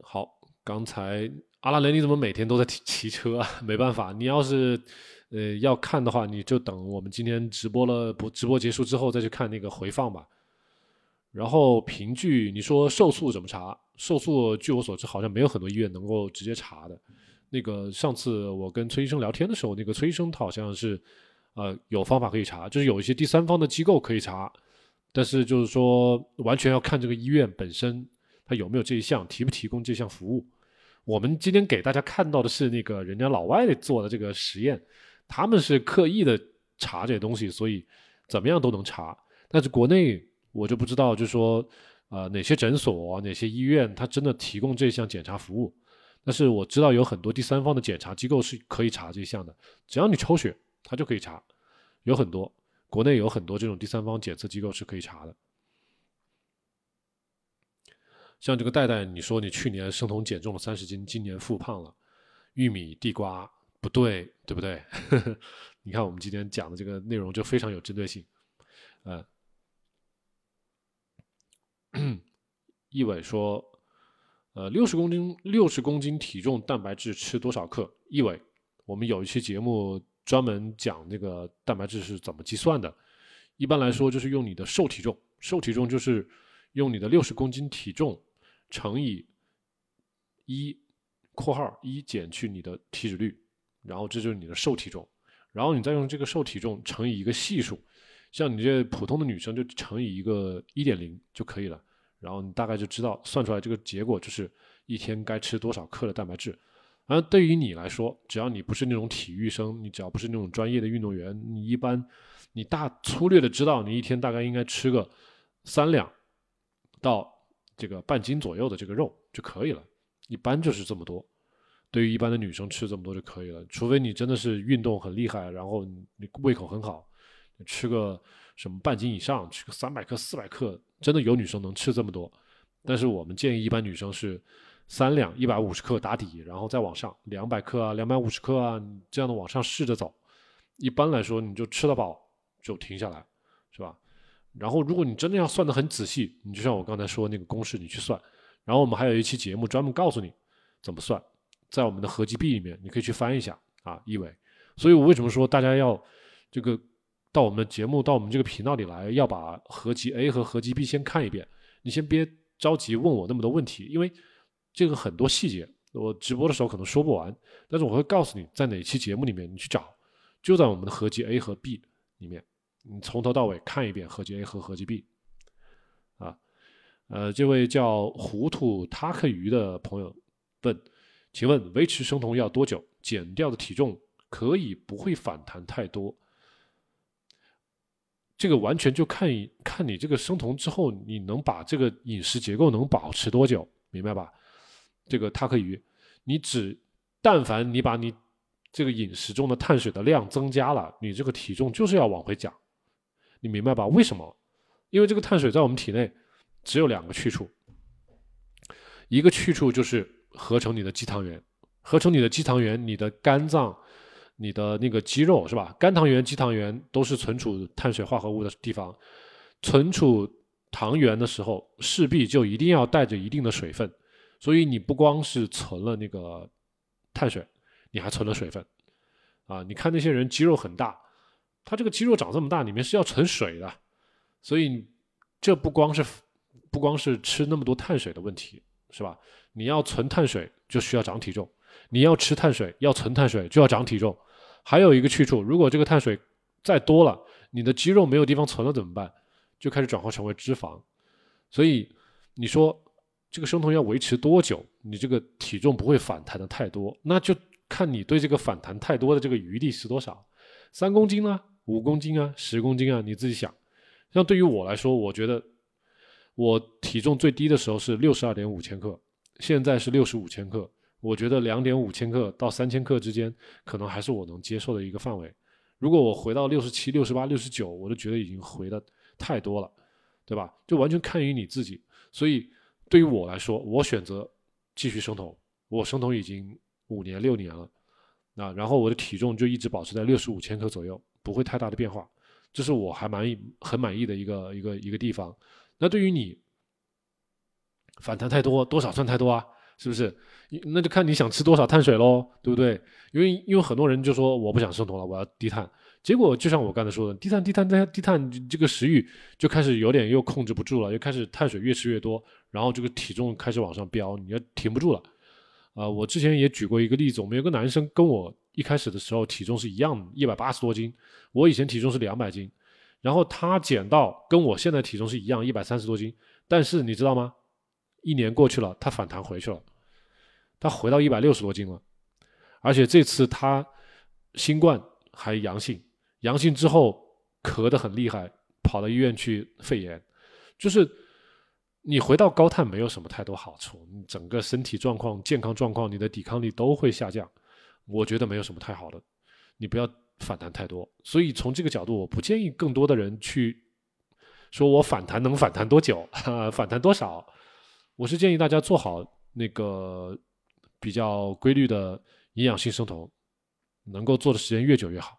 好，刚才阿拉蕾，你怎么每天都在骑骑 车啊？没办法，你要是呃要看的话，你就等我们今天直播了，不直播结束之后再去看那个回放吧。然后凭据你说瘦素怎么查？瘦素据我所知，好像没有很多医院能够直接查的。那个上次我跟崔医生聊天的时候，那个崔医生他好像是呃有方法可以查，就是有一些第三方的机构可以查，但是就是说完全要看这个医院本身。他有没有这一项，提不提供这项服务？我们今天给大家看到的是那个人家老外做的这个实验，他们是刻意的查这些东西，所以怎么样都能查。但是国内我就不知道，就是说，呃，哪些诊所、哪些医院，他真的提供这项检查服务？但是我知道有很多第三方的检查机构是可以查这项的，只要你抽血，他就可以查。有很多国内有很多这种第三方检测机构是可以查的。像这个戴戴，你说你去年生酮减重了三十斤，今年复胖了，玉米、地瓜不对，对不对？你看我们今天讲的这个内容就非常有针对性。呃，一伟说，呃，六十公斤六十公斤体重蛋白质吃多少克？一伟，我们有一期节目专门讲那个蛋白质是怎么计算的。一般来说就是用你的瘦体重，瘦体重就是用你的六十公斤体重。乘以一（括号一）减去你的体脂率，然后这就是你的瘦体重，然后你再用这个瘦体重乘以一个系数，像你这普通的女生就乘以一个一点零就可以了，然后你大概就知道算出来这个结果就是一天该吃多少克的蛋白质。而对于你来说，只要你不是那种体育生，你只要不是那种专业的运动员，你一般你大粗略的知道你一天大概应该吃个三两到。这个半斤左右的这个肉就可以了，一般就是这么多。对于一般的女生吃这么多就可以了，除非你真的是运动很厉害，然后你胃口很好，吃个什么半斤以上，吃个三百克、四百克，真的有女生能吃这么多。但是我们建议一般女生是三两一百五十克打底，然后再往上两百克啊、两百五十克啊这样的往上试着走。一般来说，你就吃得饱就停下来，是吧？然后，如果你真的要算的很仔细，你就像我刚才说那个公式，你去算。然后我们还有一期节目专门告诉你怎么算，在我们的合集 B 里面，你可以去翻一下啊，一维。所以我为什么说大家要这个到我们的节目到我们这个频道里来，要把合集 A 和合集 B 先看一遍。你先别着急问我那么多问题，因为这个很多细节我直播的时候可能说不完，但是我会告诉你在哪期节目里面你去找，就在我们的合集 A 和 B 里面。你从头到尾看一遍合集 A 和合集 B，啊，呃，这位叫糊涂塔克鱼的朋友问，请问维持生酮要多久？减掉的体重可以不会反弹太多？这个完全就看看你这个生酮之后，你能把这个饮食结构能保持多久，明白吧？这个塔克鱼，你只但凡你把你这个饮食中的碳水的量增加了，你这个体重就是要往回降。你明白吧？为什么？因为这个碳水在我们体内只有两个去处，一个去处就是合成你的肌糖原，合成你的肌糖原，你的肝脏、你的那个肌肉是吧？肝糖原、肌糖原都是存储碳水化合物的地方，存储糖原的时候，势必就一定要带着一定的水分，所以你不光是存了那个碳水，你还存了水分啊！你看那些人肌肉很大。它这个肌肉长这么大，里面是要存水的，所以这不光是不光是吃那么多碳水的问题，是吧？你要存碳水就需要长体重，你要吃碳水要存碳水就要长体重。还有一个去处，如果这个碳水再多了，你的肌肉没有地方存了怎么办？就开始转化成为脂肪。所以你说这个生酮要维持多久，你这个体重不会反弹的太多，那就看你对这个反弹太多的这个余地是多少，三公斤呢？五公斤啊，十公斤啊，你自己想。像对于我来说，我觉得我体重最低的时候是六十二点五千克，现在是六十五千克，我觉得两点五千克到三千克之间，可能还是我能接受的一个范围。如果我回到六十七、六十八、六十九，我就觉得已经回的太多了，对吧？就完全看于你自己。所以对于我来说，我选择继续生酮。我生酮已经五年、六年了，啊，然后我的体重就一直保持在六十五千克左右，不会太大的变化，这是我还满意、很满意的一个一个一个地方。那对于你，反弹太多，多少算太多啊？是不是？那就看你想吃多少碳水喽，对不对？因为因为很多人就说我不想生酮了，我要低碳。结果就像我刚才说的，低碳低碳低低碳，这个食欲就开始有点又控制不住了，又开始碳水越吃越多，然后这个体重开始往上飙，你要停不住了。啊，我之前也举过一个例子，我们有个男生跟我一开始的时候体重是一样，一百八十多斤，我以前体重是两百斤，然后他减到跟我现在体重是一样，一百三十多斤，但是你知道吗？一年过去了，他反弹回去了，他回到一百六十多斤了，而且这次他新冠还阳性，阳性之后咳得很厉害，跑到医院去肺炎，就是你回到高碳没有什么太多好处，你整个身体状况、健康状况、你的抵抗力都会下降，我觉得没有什么太好的，你不要反弹太多。所以从这个角度，我不建议更多的人去说我反弹能反弹多久，反弹多少。我是建议大家做好那个比较规律的营养性生酮，能够做的时间越久越好，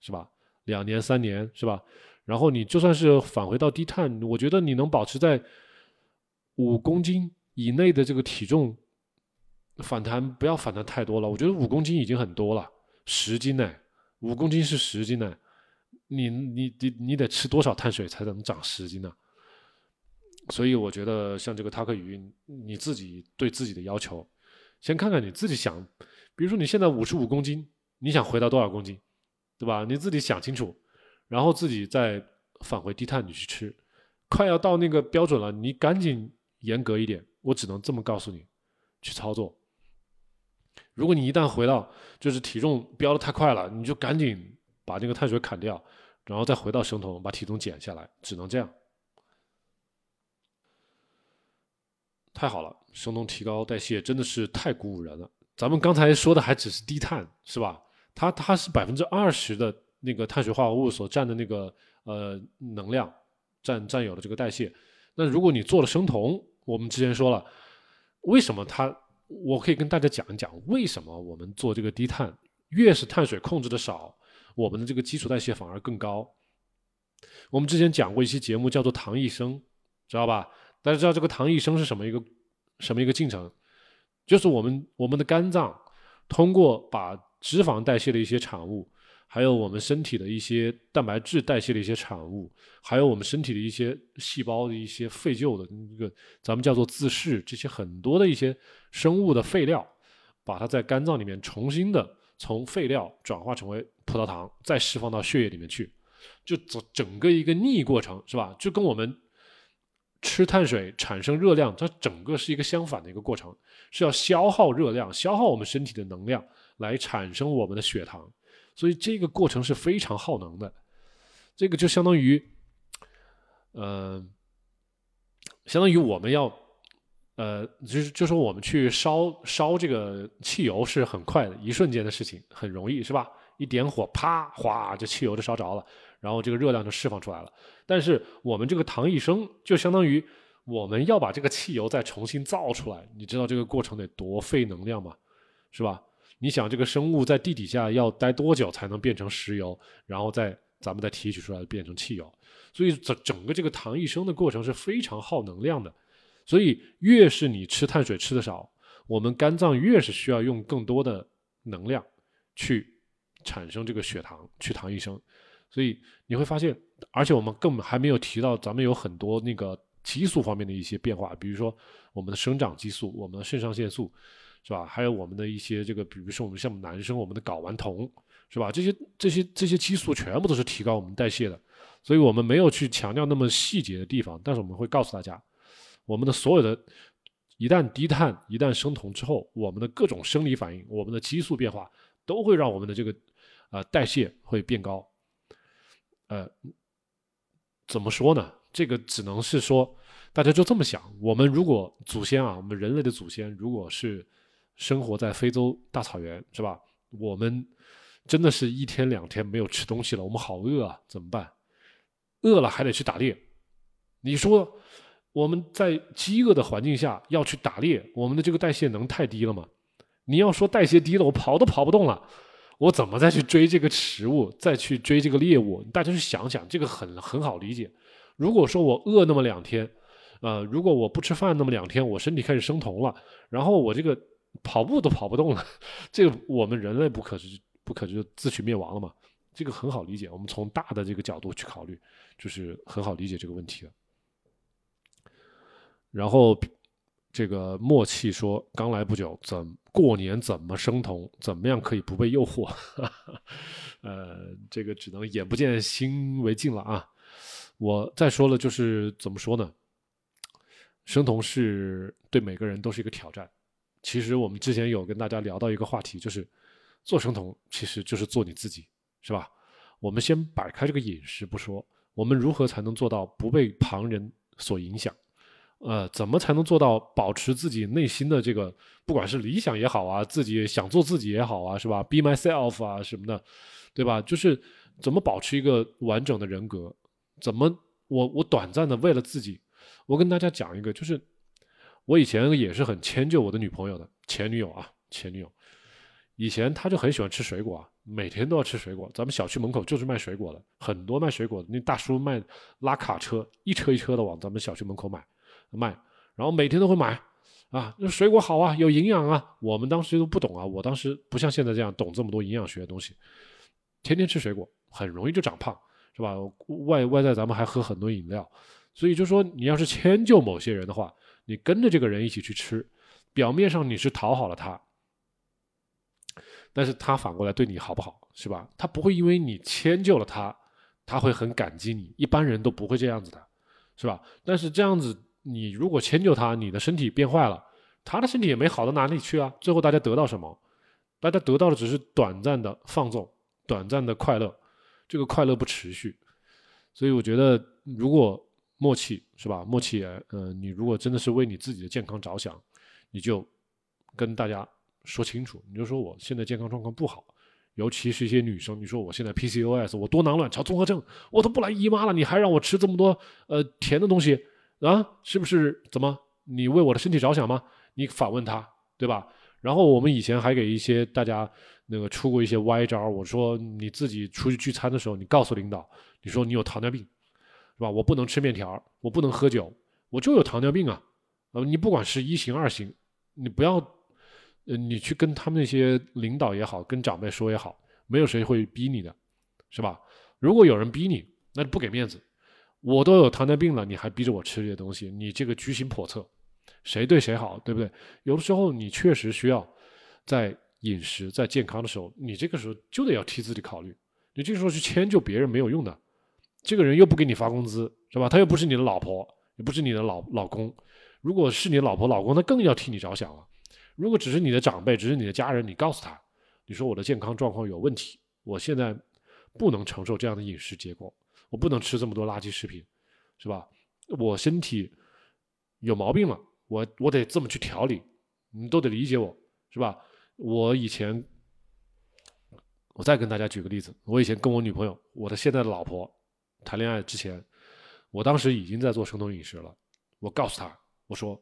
是吧？两年、三年，是吧？然后你就算是返回到低碳，我觉得你能保持在五公斤以内的这个体重，反弹不要反弹太多了。我觉得五公斤已经很多了，十斤呢？五公斤是十斤呢？你你你你得吃多少碳水才能长十斤呢？所以我觉得像这个塔克语音，你自己对自己的要求，先看看你自己想，比如说你现在五十五公斤，你想回到多少公斤，对吧？你自己想清楚，然后自己再返回低碳你去吃，快要到那个标准了，你赶紧严格一点，我只能这么告诉你，去操作。如果你一旦回到就是体重飙的太快了，你就赶紧把那个碳水砍掉，然后再回到生酮，把体重减下来，只能这样。太好了，生酮提高代谢真的是太鼓舞人了。咱们刚才说的还只是低碳，是吧？它它是百分之二十的那个碳水化合物所占的那个呃能量占占有的这个代谢。那如果你做了生酮，我们之前说了，为什么它？我可以跟大家讲一讲，为什么我们做这个低碳，越是碳水控制的少，我们的这个基础代谢反而更高。我们之前讲过一期节目，叫做糖益生，知道吧？大家知道这个糖益生是什么一个什么一个进程？就是我们我们的肝脏通过把脂肪代谢的一些产物，还有我们身体的一些蛋白质代谢的一些产物，还有我们身体的一些细胞的一些废旧的那个咱们叫做自噬这些很多的一些生物的废料，把它在肝脏里面重新的从废料转化成为葡萄糖，再释放到血液里面去，就整整个一个逆过程是吧？就跟我们。吃碳水产生热量，它整个是一个相反的一个过程，是要消耗热量，消耗我们身体的能量来产生我们的血糖，所以这个过程是非常耗能的。这个就相当于，呃，相当于我们要，呃，就是就说我们去烧烧这个汽油是很快的，一瞬间的事情，很容易是吧？一点火，啪，哗，这汽油就烧着了。然后这个热量就释放出来了，但是我们这个糖一生就相当于我们要把这个汽油再重新造出来，你知道这个过程得多费能量吗？是吧？你想这个生物在地底下要待多久才能变成石油，然后再咱们再提取出来变成汽油？所以整整个这个糖一生的过程是非常耗能量的。所以越是你吃碳水吃的少，我们肝脏越是需要用更多的能量去产生这个血糖，去糖一生。所以你会发现，而且我们更还没有提到，咱们有很多那个激素方面的一些变化，比如说我们的生长激素、我们的肾上腺素，是吧？还有我们的一些这个，比如说我们像男生，我们的睾丸酮，是吧？这些这些这些激素全部都是提高我们代谢的，所以我们没有去强调那么细节的地方，但是我们会告诉大家，我们的所有的，一旦低碳、一旦生酮之后，我们的各种生理反应、我们的激素变化，都会让我们的这个呃代谢会变高。呃，怎么说呢？这个只能是说，大家就这么想。我们如果祖先啊，我们人类的祖先，如果是生活在非洲大草原，是吧？我们真的是一天两天没有吃东西了，我们好饿啊，怎么办？饿了还得去打猎。你说我们在饥饿的环境下要去打猎，我们的这个代谢能太低了吗？你要说代谢低了，我跑都跑不动了，我怎么再去追这个食物，再去追这个猎物？大家去想想，这个很很好理解。如果说我饿那么两天，呃，如果我不吃饭那么两天，我身体开始生酮了，然后我这个跑步都跑不动了，这个我们人类不可是不可就自取灭亡了嘛？这个很好理解。我们从大的这个角度去考虑，就是很好理解这个问题的。然后这个默契说，刚来不久，怎过年怎么生酮？怎么样可以不被诱惑？呃，这个只能眼不见心为净了啊。我再说了，就是怎么说呢？生酮是对每个人都是一个挑战。其实我们之前有跟大家聊到一个话题，就是做生酮其实就是做你自己，是吧？我们先摆开这个饮食不说，我们如何才能做到不被旁人所影响？呃，怎么才能做到保持自己内心的这个，不管是理想也好啊，自己想做自己也好啊，是吧？Be myself 啊什么的，对吧？就是怎么保持一个完整的人格？怎么我我短暂的为了自己，我跟大家讲一个，就是我以前也是很迁就我的女朋友的前女友啊，前女友，以前她就很喜欢吃水果啊，每天都要吃水果。咱们小区门口就是卖水果的，很多卖水果的，那大叔卖拉卡车，一车一车的往咱们小区门口买卖，然后每天都会买啊，那水果好啊，有营养啊。我们当时都不懂啊，我当时不像现在这样懂这么多营养学的东西，天天吃水果很容易就长胖。是吧？外外在咱们还喝很多饮料，所以就说你要是迁就某些人的话，你跟着这个人一起去吃，表面上你是讨好了他，但是他反过来对你好不好？是吧？他不会因为你迁就了他，他会很感激你。一般人都不会这样子的，是吧？但是这样子，你如果迁就他，你的身体变坏了，他的身体也没好到哪里去啊。最后大家得到什么？大家得到的只是短暂的放纵，短暂的快乐。这个快乐不持续，所以我觉得，如果默契是吧？默契，呃，你如果真的是为你自己的健康着想，你就跟大家说清楚，你就说我现在健康状况不好，尤其是一些女生，你说我现在 PCOS，我多囊卵巢综合症，我都不来姨妈了，你还让我吃这么多呃甜的东西啊？是不是？怎么？你为我的身体着想吗？你反问他，对吧？然后我们以前还给一些大家。那个出过一些歪招，我说你自己出去聚餐的时候，你告诉领导，你说你有糖尿病，是吧？我不能吃面条，我不能喝酒，我就有糖尿病啊！呃，你不管是一型二型，你不要，呃，你去跟他们那些领导也好，跟长辈说也好，没有谁会逼你的，是吧？如果有人逼你，那就不给面子。我都有糖尿病了，你还逼着我吃这些东西，你这个居心叵测，谁对谁好，对不对？有的时候你确实需要在。饮食在健康的时候，你这个时候就得要替自己考虑。你这个时候去迁就别人没有用的，这个人又不给你发工资，是吧？他又不是你的老婆，也不是你的老老公。如果是你的老婆老公，那更要替你着想了。如果只是你的长辈，只是你的家人，你告诉他，你说我的健康状况有问题，我现在不能承受这样的饮食结果，我不能吃这么多垃圾食品，是吧？我身体有毛病了，我我得这么去调理，你都得理解我，是吧？我以前，我再跟大家举个例子，我以前跟我女朋友，我的现在的老婆谈恋爱之前，我当时已经在做生酮饮食了。我告诉他，我说，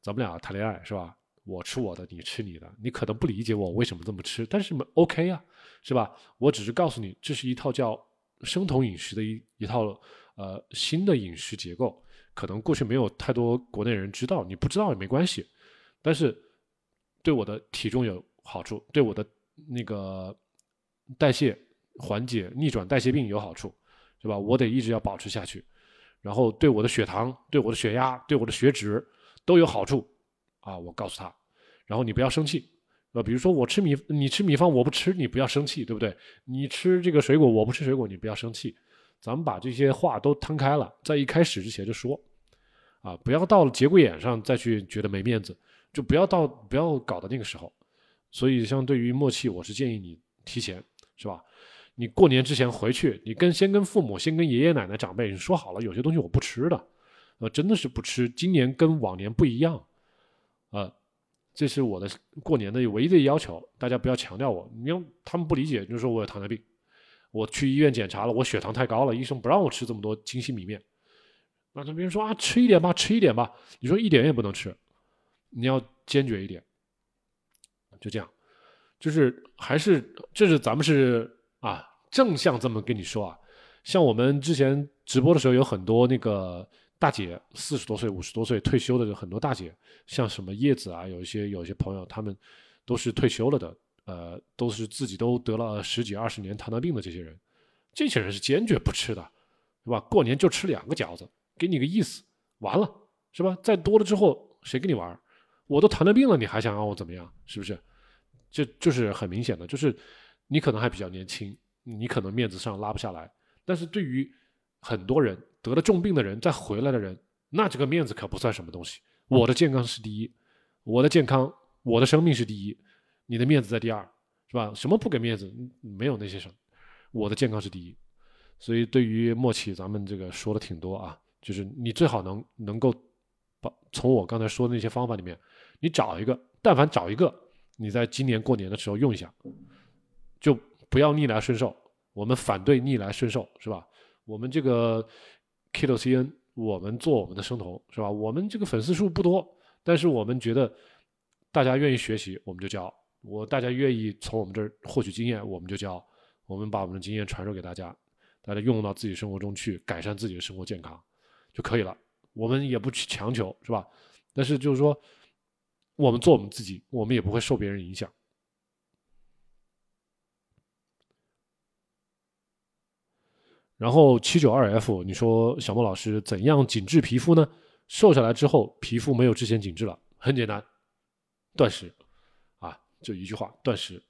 咱们俩谈恋爱是吧？我吃我的，你吃你的。你可能不理解我为什么这么吃，但是 OK 啊，是吧？我只是告诉你，这是一套叫生酮饮食的一一套呃新的饮食结构，可能过去没有太多国内人知道，你不知道也没关系，但是。对我的体重有好处，对我的那个代谢缓解、逆转代谢病有好处，对吧？我得一直要保持下去，然后对我的血糖、对我的血压、对我的血脂都有好处啊！我告诉他，然后你不要生气，呃，比如说我吃米，你吃米饭，我不吃，你不要生气，对不对？你吃这个水果，我不吃水果，你不要生气。咱们把这些话都摊开了，在一开始之前就说，啊，不要到了节骨眼上再去觉得没面子。就不要到不要搞到那个时候，所以相对于默契，我是建议你提前，是吧？你过年之前回去，你跟先跟父母，先跟爷爷奶奶长辈你说好了，有些东西我不吃的，呃，真的是不吃。今年跟往年不一样，呃，这是我的过年的唯一的要求，大家不要强调我，因为他们不理解，就说我有糖尿病，我去医院检查了，我血糖太高了，医生不让我吃这么多精细米面。那别人说啊，吃一点吧，吃一点吧，你说一点也不能吃，你要坚决一点，就这样，就是还是这是咱们是啊正向这么跟你说啊，像我们之前直播的时候有很多那个。大姐四十多岁、五十多岁退休的很多大姐，像什么叶子啊，有一些有一些朋友，他们都是退休了的，呃，都是自己都得了十几二十年糖尿病的这些人，这些人是坚决不吃的，对吧？过年就吃两个饺子，给你个意思，完了，是吧？再多了之后谁跟你玩？我都糖尿病了，你还想让我怎么样？是不是？这就是很明显的，就是你可能还比较年轻，你可能面子上拉不下来，但是对于很多人。得了重病的人再回来的人，那这个面子可不算什么东西。我的健康是第一，我的健康，我的生命是第一，你的面子在第二，是吧？什么不给面子？没有那些什么，我的健康是第一。所以对于默契，咱们这个说的挺多啊，就是你最好能能够把从我刚才说的那些方法里面，你找一个，但凡找一个，你在今年过年的时候用一下，就不要逆来顺受。我们反对逆来顺受，是吧？我们这个。Kilo CN，我们做我们的生酮是吧？我们这个粉丝数不多，但是我们觉得大家愿意学习，我们就教；我大家愿意从我们这儿获取经验，我们就教。我们把我们的经验传授给大家，大家用到自己生活中去，改善自己的生活健康就可以了。我们也不去强求，是吧？但是就是说，我们做我们自己，我们也不会受别人影响。然后七九二 F，你说小莫老师怎样紧致皮肤呢？瘦下来之后皮肤没有之前紧致了，很简单，断食啊，就一句话，断食。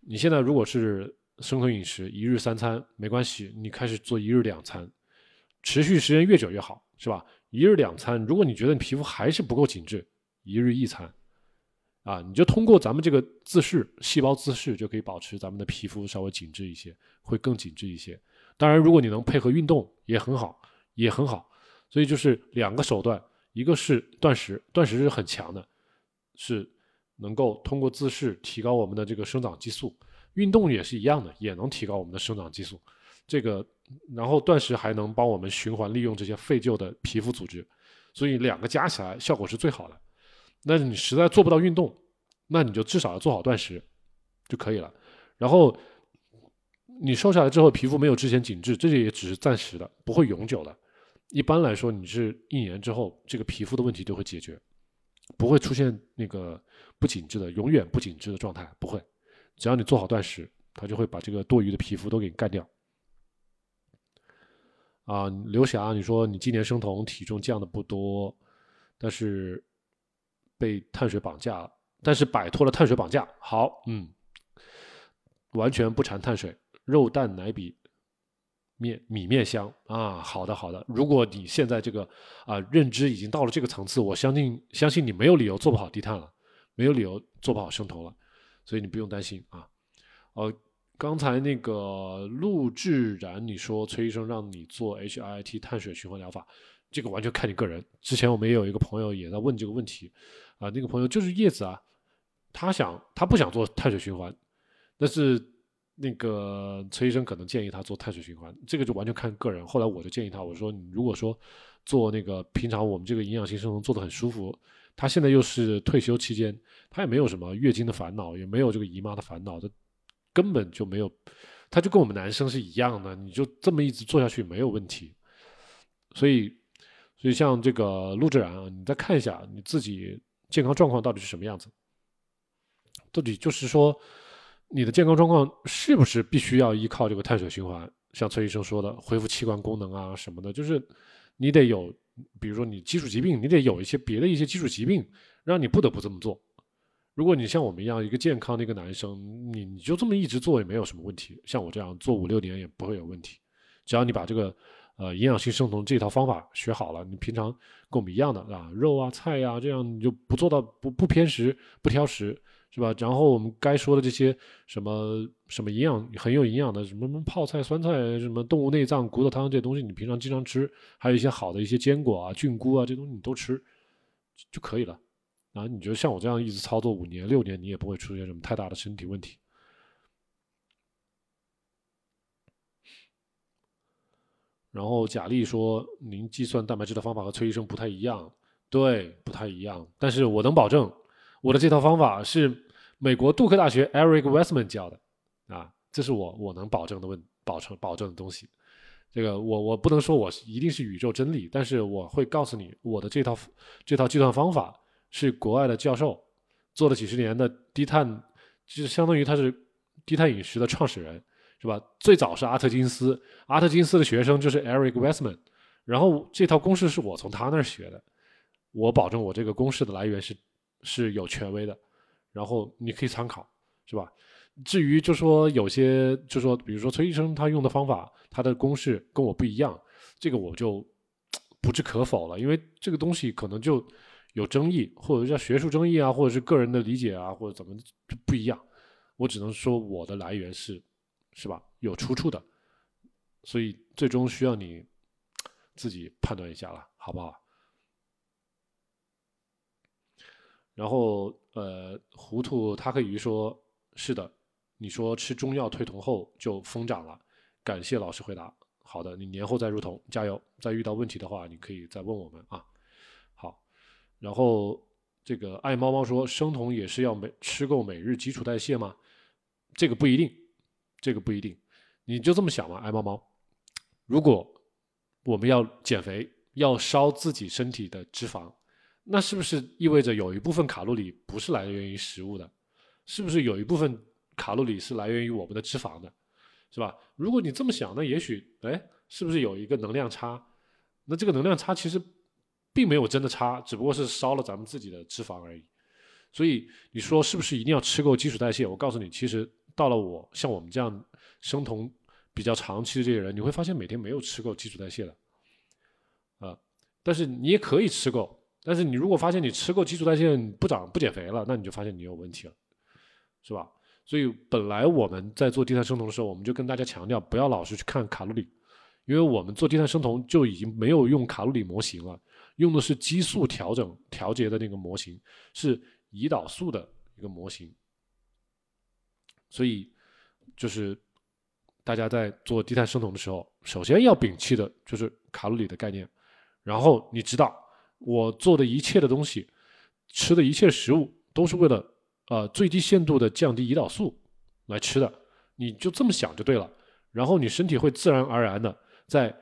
你现在如果是生酮饮食，一日三餐没关系，你开始做一日两餐，持续时间越久越好，是吧？一日两餐，如果你觉得你皮肤还是不够紧致，一日一餐，啊，你就通过咱们这个自噬细胞自噬就可以保持咱们的皮肤稍微紧致一些，会更紧致一些。当然，如果你能配合运动也很好，也很好。所以就是两个手段，一个是断食，断食是很强的，是能够通过自噬提高我们的这个生长激素。运动也是一样的，也能提高我们的生长激素。这个，然后断食还能帮我们循环利用这些废旧的皮肤组织，所以两个加起来效果是最好的。那你实在做不到运动，那你就至少要做好断食就可以了。然后。你瘦下来之后，皮肤没有之前紧致，这些也只是暂时的，不会永久的。一般来说，你是一年之后，这个皮肤的问题就会解决，不会出现那个不紧致的、永远不紧致的状态，不会。只要你做好断食，它就会把这个多余的皮肤都给你干掉。啊，刘霞，你说你今年生酮，体重降的不多，但是被碳水绑架了，但是摆脱了碳水绑架，好，嗯，完全不馋碳水。肉蛋奶比面米面香啊！好的好的，如果你现在这个啊认知已经到了这个层次，我相信相信你没有理由做不好低碳了，没有理由做不好生酮了，所以你不用担心啊。呃，刚才那个陆志然，你说崔医生让你做 HIIT 碳水循环疗法，这个完全看你个人。之前我们也有一个朋友也在问这个问题啊，那个朋友就是叶子啊，他想他不想做碳水循环，但是。那个崔医生可能建议他做碳水循环，这个就完全看个人。后来我就建议他，我说你如果说做那个平常我们这个营养性生酮做的很舒服，他现在又是退休期间，他也没有什么月经的烦恼，也没有这个姨妈的烦恼，他根本就没有，他就跟我们男生是一样的，你就这么一直做下去没有问题。所以，所以像这个陆志然啊，你再看一下你自己健康状况到底是什么样子，到底就是说。你的健康状况是不是必须要依靠这个碳水循环？像崔医生说的，恢复器官功能啊什么的，就是你得有，比如说你基础疾病，你得有一些别的一些基础疾病，让你不得不这么做。如果你像我们一样一个健康的一个男生，你你就这么一直做也没有什么问题。像我这样做五六年也不会有问题，只要你把这个呃营养性生酮这套方法学好了，你平常跟我们一样的啊肉啊菜呀这样你就不做到不不偏食不挑食。是吧？然后我们该说的这些什么什么营养很有营养的什么什么泡菜、酸菜、什么动物内脏、骨头汤这些东西，你平常经常吃，还有一些好的一些坚果啊、菌菇啊这东西你都吃就可以了，然后，你觉得像我这样一直操作五年六年，你也不会出现什么太大的身体问题。然后贾丽说：“您计算蛋白质的方法和崔医生不太一样，对，不太一样。但是我能保证，我的这套方法是美国杜克大学 Eric Westman 教的，啊，这是我我能保证的问保证保证的东西。这个我我不能说我一定是宇宙真理，但是我会告诉你，我的这套这套计算方法是国外的教授做了几十年的低碳，就是相当于他是低碳饮食的创始人。”是吧？最早是阿特金斯，阿特金斯的学生就是 Eric Westman，然后这套公式是我从他那儿学的，我保证我这个公式的来源是是有权威的，然后你可以参考，是吧？至于就说有些就说，比如说崔医生他用的方法，他的公式跟我不一样，这个我就不置可否了，因为这个东西可能就有争议，或者叫学术争议啊，或者是个人的理解啊，或者怎么就不一样，我只能说我的来源是。是吧？有出处的，所以最终需要你自己判断一下了，好不好？然后，呃，糊涂他可以说：“是的，你说吃中药退酮后就疯长了。”感谢老师回答。好的，你年后再入酮，加油！再遇到问题的话，你可以再问我们啊。好，然后这个爱猫猫说：“生酮也是要每吃够每日基础代谢吗？”这个不一定。这个不一定，你就这么想嘛，爱猫猫。如果我们要减肥，要烧自己身体的脂肪，那是不是意味着有一部分卡路里不是来源于食物的？是不是有一部分卡路里是来源于我们的脂肪的？是吧？如果你这么想，那也许，哎，是不是有一个能量差？那这个能量差其实并没有真的差，只不过是烧了咱们自己的脂肪而已。所以你说是不是一定要吃够基础代谢？我告诉你，其实。到了我像我们这样生酮比较长期的这些人，你会发现每天没有吃够基础代谢的，啊，但是你也可以吃够，但是你如果发现你吃够基础代谢不长不减肥了，那你就发现你有问题了，是吧？所以本来我们在做低碳生酮的时候，我们就跟大家强调不要老是去看卡路里，因为我们做低碳生酮就已经没有用卡路里模型了，用的是激素调整调节的那个模型，是胰岛素的一个模型。所以，就是大家在做低碳生酮的时候，首先要摒弃的就是卡路里的概念。然后你知道，我做的一切的东西，吃的一切食物，都是为了呃最低限度的降低胰岛素来吃的。你就这么想就对了。然后你身体会自然而然的在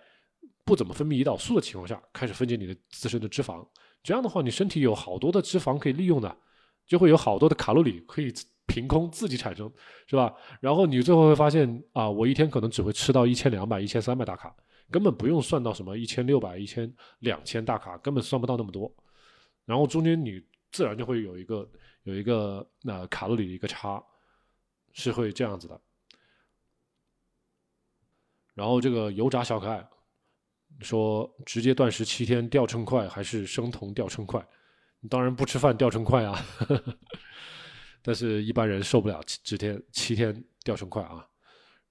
不怎么分泌胰岛素的情况下，开始分解你的自身的脂肪。这样的话，你身体有好多的脂肪可以利用的，就会有好多的卡路里可以。凭空自己产生，是吧？然后你最后会发现啊，我一天可能只会吃到一千两百、一千三百大卡，根本不用算到什么一千六百、一千两千大卡，根本算不到那么多。然后中间你自然就会有一个有一个那卡路里的一个差，是会这样子的。然后这个油炸小可爱说，直接断食七天掉秤快，还是生酮掉秤快？当然不吃饭掉秤快啊。但是一般人受不了七天七天掉秤快啊，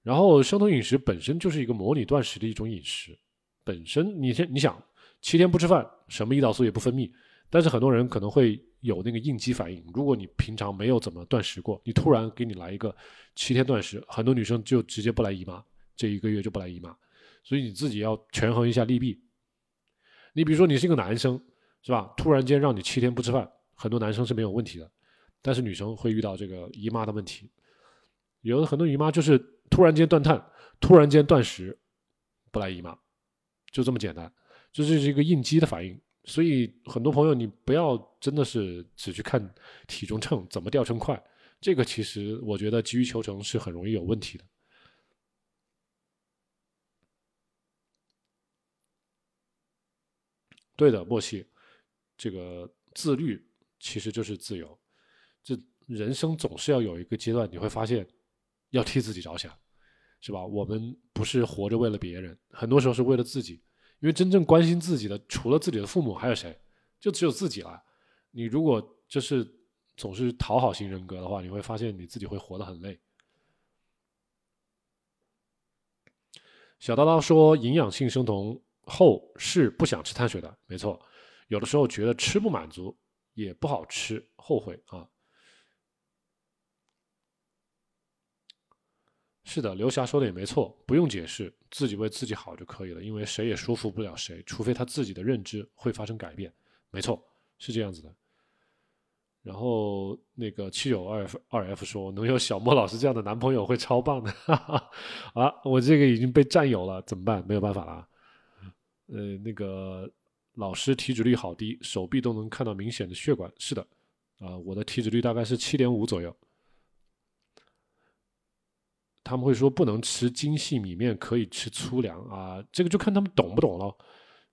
然后生酮饮食本身就是一个模拟断食的一种饮食，本身你先你想七天不吃饭，什么胰岛素也不分泌，但是很多人可能会有那个应激反应。如果你平常没有怎么断食过，你突然给你来一个七天断食，很多女生就直接不来姨妈，这一个月就不来姨妈。所以你自己要权衡一下利弊。你比如说你是一个男生，是吧？突然间让你七天不吃饭，很多男生是没有问题的。但是女生会遇到这个姨妈的问题，有的很多姨妈就是突然间断碳，突然间断食，不来姨妈，就这么简单，这就是一个应激的反应。所以很多朋友，你不要真的是只去看体重秤怎么掉秤快，这个其实我觉得急于求成是很容易有问题的。对的，默契，这个自律其实就是自由。这人生总是要有一个阶段，你会发现要替自己着想，是吧？我们不是活着为了别人，很多时候是为了自己，因为真正关心自己的，除了自己的父母，还有谁？就只有自己了。你如果就是总是讨好型人格的话，你会发现你自己会活得很累。小叨叨说，营养性生酮后是不想吃碳水的，没错。有的时候觉得吃不满足。也不好吃，后悔啊。是的，刘霞说的也没错，不用解释，自己为自己好就可以了，因为谁也说服不了谁，除非他自己的认知会发生改变。没错，是这样子的。然后那个七九二二 F 说，能有小莫老师这样的男朋友会超棒的。哈 哈啊，我这个已经被占有了，怎么办？没有办法了。呃，那个老师体脂率好低，手臂都能看到明显的血管。是的，啊，我的体脂率大概是七点五左右。他们会说不能吃精细米面，可以吃粗粮啊，这个就看他们懂不懂了。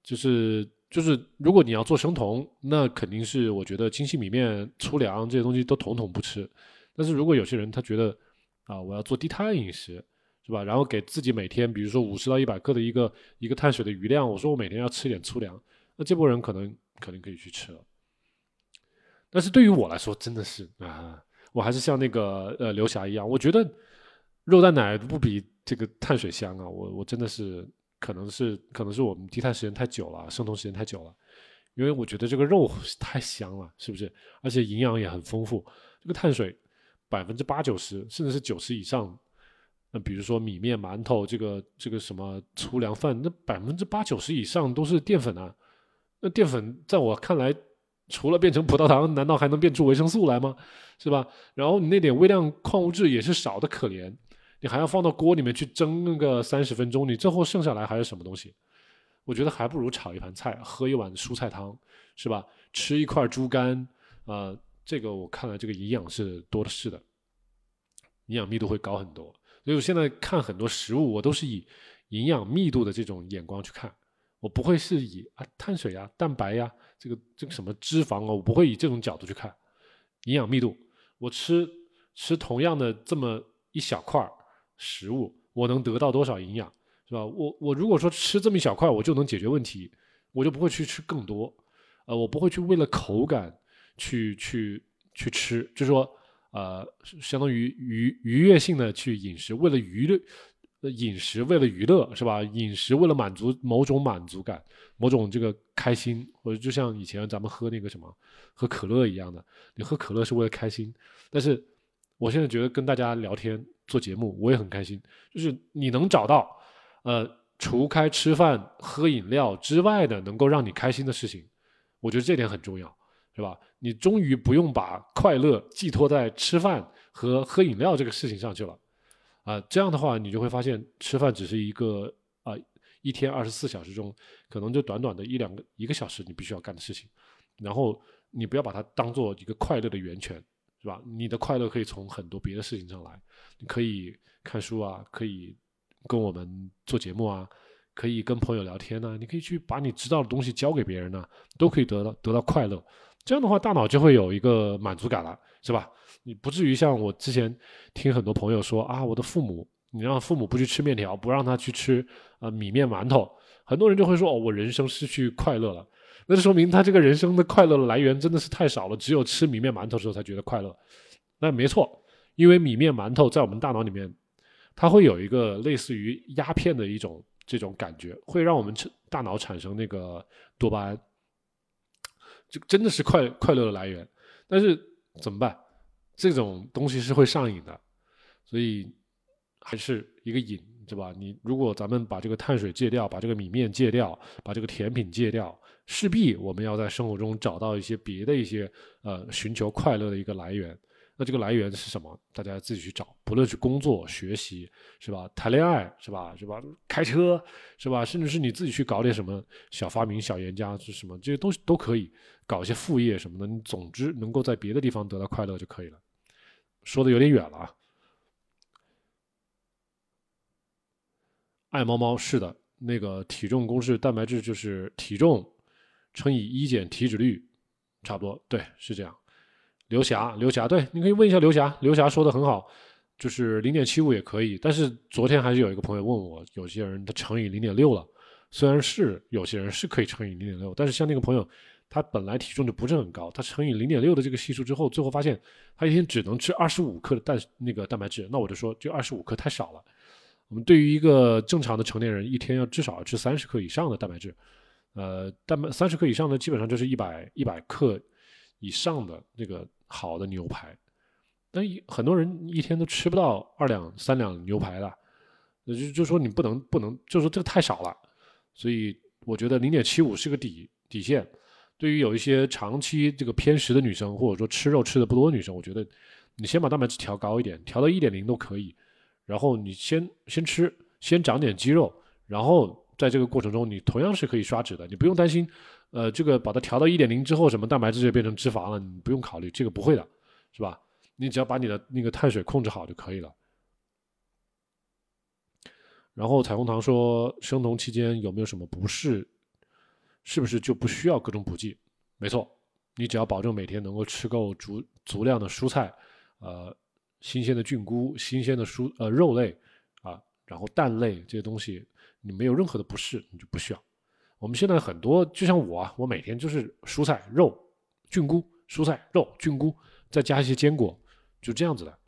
就是就是，如果你要做生酮，那肯定是我觉得精细米面、粗粮这些东西都统统不吃。但是如果有些人他觉得啊，我要做低碳饮食，是吧？然后给自己每天，比如说五十到一百克的一个一个碳水的余量，我说我每天要吃一点粗粮，那这波人可能可能可以去吃了。但是对于我来说，真的是啊，我还是像那个呃刘霞一样，我觉得。肉蛋奶不比这个碳水香啊！我我真的是可能是可能是我们低碳时间太久了，生酮时间太久了，因为我觉得这个肉太香了，是不是？而且营养也很丰富。这个碳水百分之八九十甚至是九十以上，那比如说米面、馒头，这个这个什么粗粮饭，那百分之八九十以上都是淀粉啊。那淀粉在我看来，除了变成葡萄糖，难道还能变出维生素来吗？是吧？然后你那点微量矿物质也是少的可怜。你还要放到锅里面去蒸个三十分钟，你最后剩下来还是什么东西？我觉得还不如炒一盘菜，喝一碗蔬菜汤，是吧？吃一块猪肝，啊，这个我看来这个营养是多的是的，营养密度会高很多。所以我现在看很多食物，我都是以营养密度的这种眼光去看，我不会是以啊碳水呀、蛋白呀、这个这个什么脂肪啊，我不会以这种角度去看营养密度。我吃吃同样的这么一小块。食物我能得到多少营养，是吧？我我如果说吃这么一小块，我就能解决问题，我就不会去吃更多，呃，我不会去为了口感去去去吃，就是说，呃，相当于愉愉悦性的去饮食，为了娱乐饮食，为了娱乐，是吧？饮食为了满足某种满足感，某种这个开心，或者就像以前咱们喝那个什么喝可乐一样的，你喝可乐是为了开心，但是我现在觉得跟大家聊天。做节目我也很开心，就是你能找到，呃，除开吃饭喝饮料之外的能够让你开心的事情，我觉得这点很重要，是吧？你终于不用把快乐寄托在吃饭和喝饮料这个事情上去了，啊，这样的话你就会发现吃饭只是一个啊一天二十四小时中可能就短短的一两个一个小时你必须要干的事情，然后你不要把它当做一个快乐的源泉。是吧？你的快乐可以从很多别的事情上来，你可以看书啊，可以跟我们做节目啊，可以跟朋友聊天呐，你可以去把你知道的东西教给别人呐，都可以得到得到快乐。这样的话，大脑就会有一个满足感了，是吧？你不至于像我之前听很多朋友说啊，我的父母，你让父母不去吃面条，不让他去吃呃米面馒头，很多人就会说哦，我人生失去快乐了。那就说明他这个人生的快乐的来源真的是太少了，只有吃米面馒头的时候才觉得快乐。那没错，因为米面馒头在我们大脑里面，它会有一个类似于鸦片的一种这种感觉，会让我们大脑产生那个多巴胺，这真的是快快乐的来源。但是怎么办？这种东西是会上瘾的，所以还是一个瘾。对吧？你如果咱们把这个碳水戒掉，把这个米面戒掉，把这个甜品戒掉，势必我们要在生活中找到一些别的一些呃寻求快乐的一个来源。那这个来源是什么？大家自己去找。不论是工作、学习，是吧？谈恋爱，是吧？是吧？开车，是吧？甚至是你自己去搞点什么小发明、小研究是什么，这些东西都可以搞一些副业什么的。你总之能够在别的地方得到快乐就可以了。说的有点远了啊。爱猫猫是的，那个体重公式蛋白质就是体重乘以一减体脂率，差不多，对，是这样。刘霞，刘霞，对，你可以问一下刘霞，刘霞说的很好，就是零点七五也可以。但是昨天还是有一个朋友问我，有些人他乘以零点六了，虽然是有些人是可以乘以零点六，但是像那个朋友，他本来体重就不是很高，他乘以零点六的这个系数之后，最后发现他一天只能吃二十五克的蛋那个蛋白质，那我就说，就二十五克太少了。我们对于一个正常的成年人，一天要至少要吃三十克以上的蛋白质，呃，蛋白三十克以上的基本上就是一百一百克以上的那个好的牛排。但很多人一天都吃不到二两三两牛排的，就就说你不能不能，就说这个太少了。所以我觉得零点七五是个底底线。对于有一些长期这个偏食的女生，或者说吃肉吃的不多的女生，我觉得你先把蛋白质调高一点，调到一点零都可以。然后你先先吃，先长点肌肉，然后在这个过程中，你同样是可以刷脂的。你不用担心，呃，这个把它调到一点零之后，什么蛋白质就变成脂肪了，你不用考虑这个不会的，是吧？你只要把你的那个碳水控制好就可以了。然后彩虹糖说，生酮期间有没有什么不适？是不是就不需要各种补剂？没错，你只要保证每天能够吃够足足量的蔬菜，呃，新鲜的菌菇、新鲜的蔬呃肉类啊，然后蛋类这些东西，你没有任何的不适，你就不需要。我们现在很多，就像我啊，我每天就是蔬菜、肉、菌菇、蔬菜、肉、菌菇，再加一些坚果，就这样子的。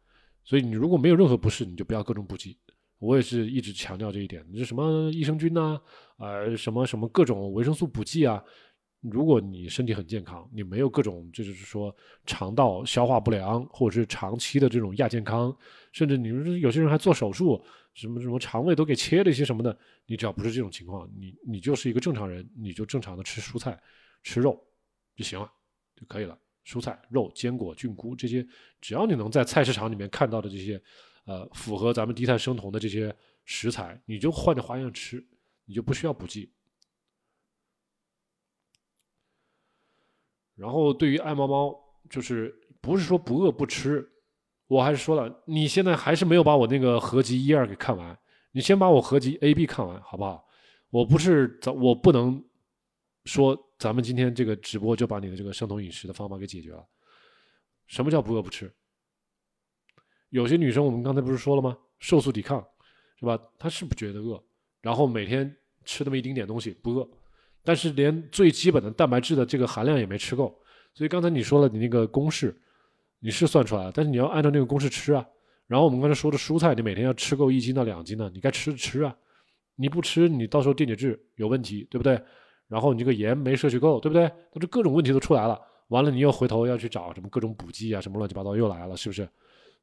所以你如果没有任何不适，你就不要各种补剂。我也是一直强调这一点，你什么益生菌呐，呃，什么什么各种维生素补剂啊，如果你身体很健康，你没有各种就是说肠道消化不良或者是长期的这种亚健康，甚至你说有些人还做手术，什么什么肠胃都给切了一些什么的，你只要不是这种情况，你你就是一个正常人，你就正常的吃蔬菜、吃肉就行了，就可以了。蔬菜、肉、坚果、菌菇这些，只要你能在菜市场里面看到的这些。呃，符合咱们低碳生酮的这些食材，你就换着花样吃，你就不需要补剂。然后对于爱猫猫，就是不是说不饿不吃，我还是说了，你现在还是没有把我那个合集一二给看完，你先把我合集 A、B 看完好不好？我不是咱我不能说咱们今天这个直播就把你的这个生酮饮食的方法给解决了。什么叫不饿不吃？有些女生，我们刚才不是说了吗？瘦素抵抗，是吧？她是不觉得饿，然后每天吃那么一丁点东西不饿，但是连最基本的蛋白质的这个含量也没吃够。所以刚才你说了，你那个公式你是算出来了，但是你要按照那个公式吃啊。然后我们刚才说的蔬菜，你每天要吃够一斤到两斤呢，你该吃吃啊。你不吃，你到时候电解质有问题，对不对？然后你这个盐没摄取够，对不对？那这各种问题都出来了。完了，你又回头要去找什么各种补剂啊，什么乱七八糟又来了，是不是？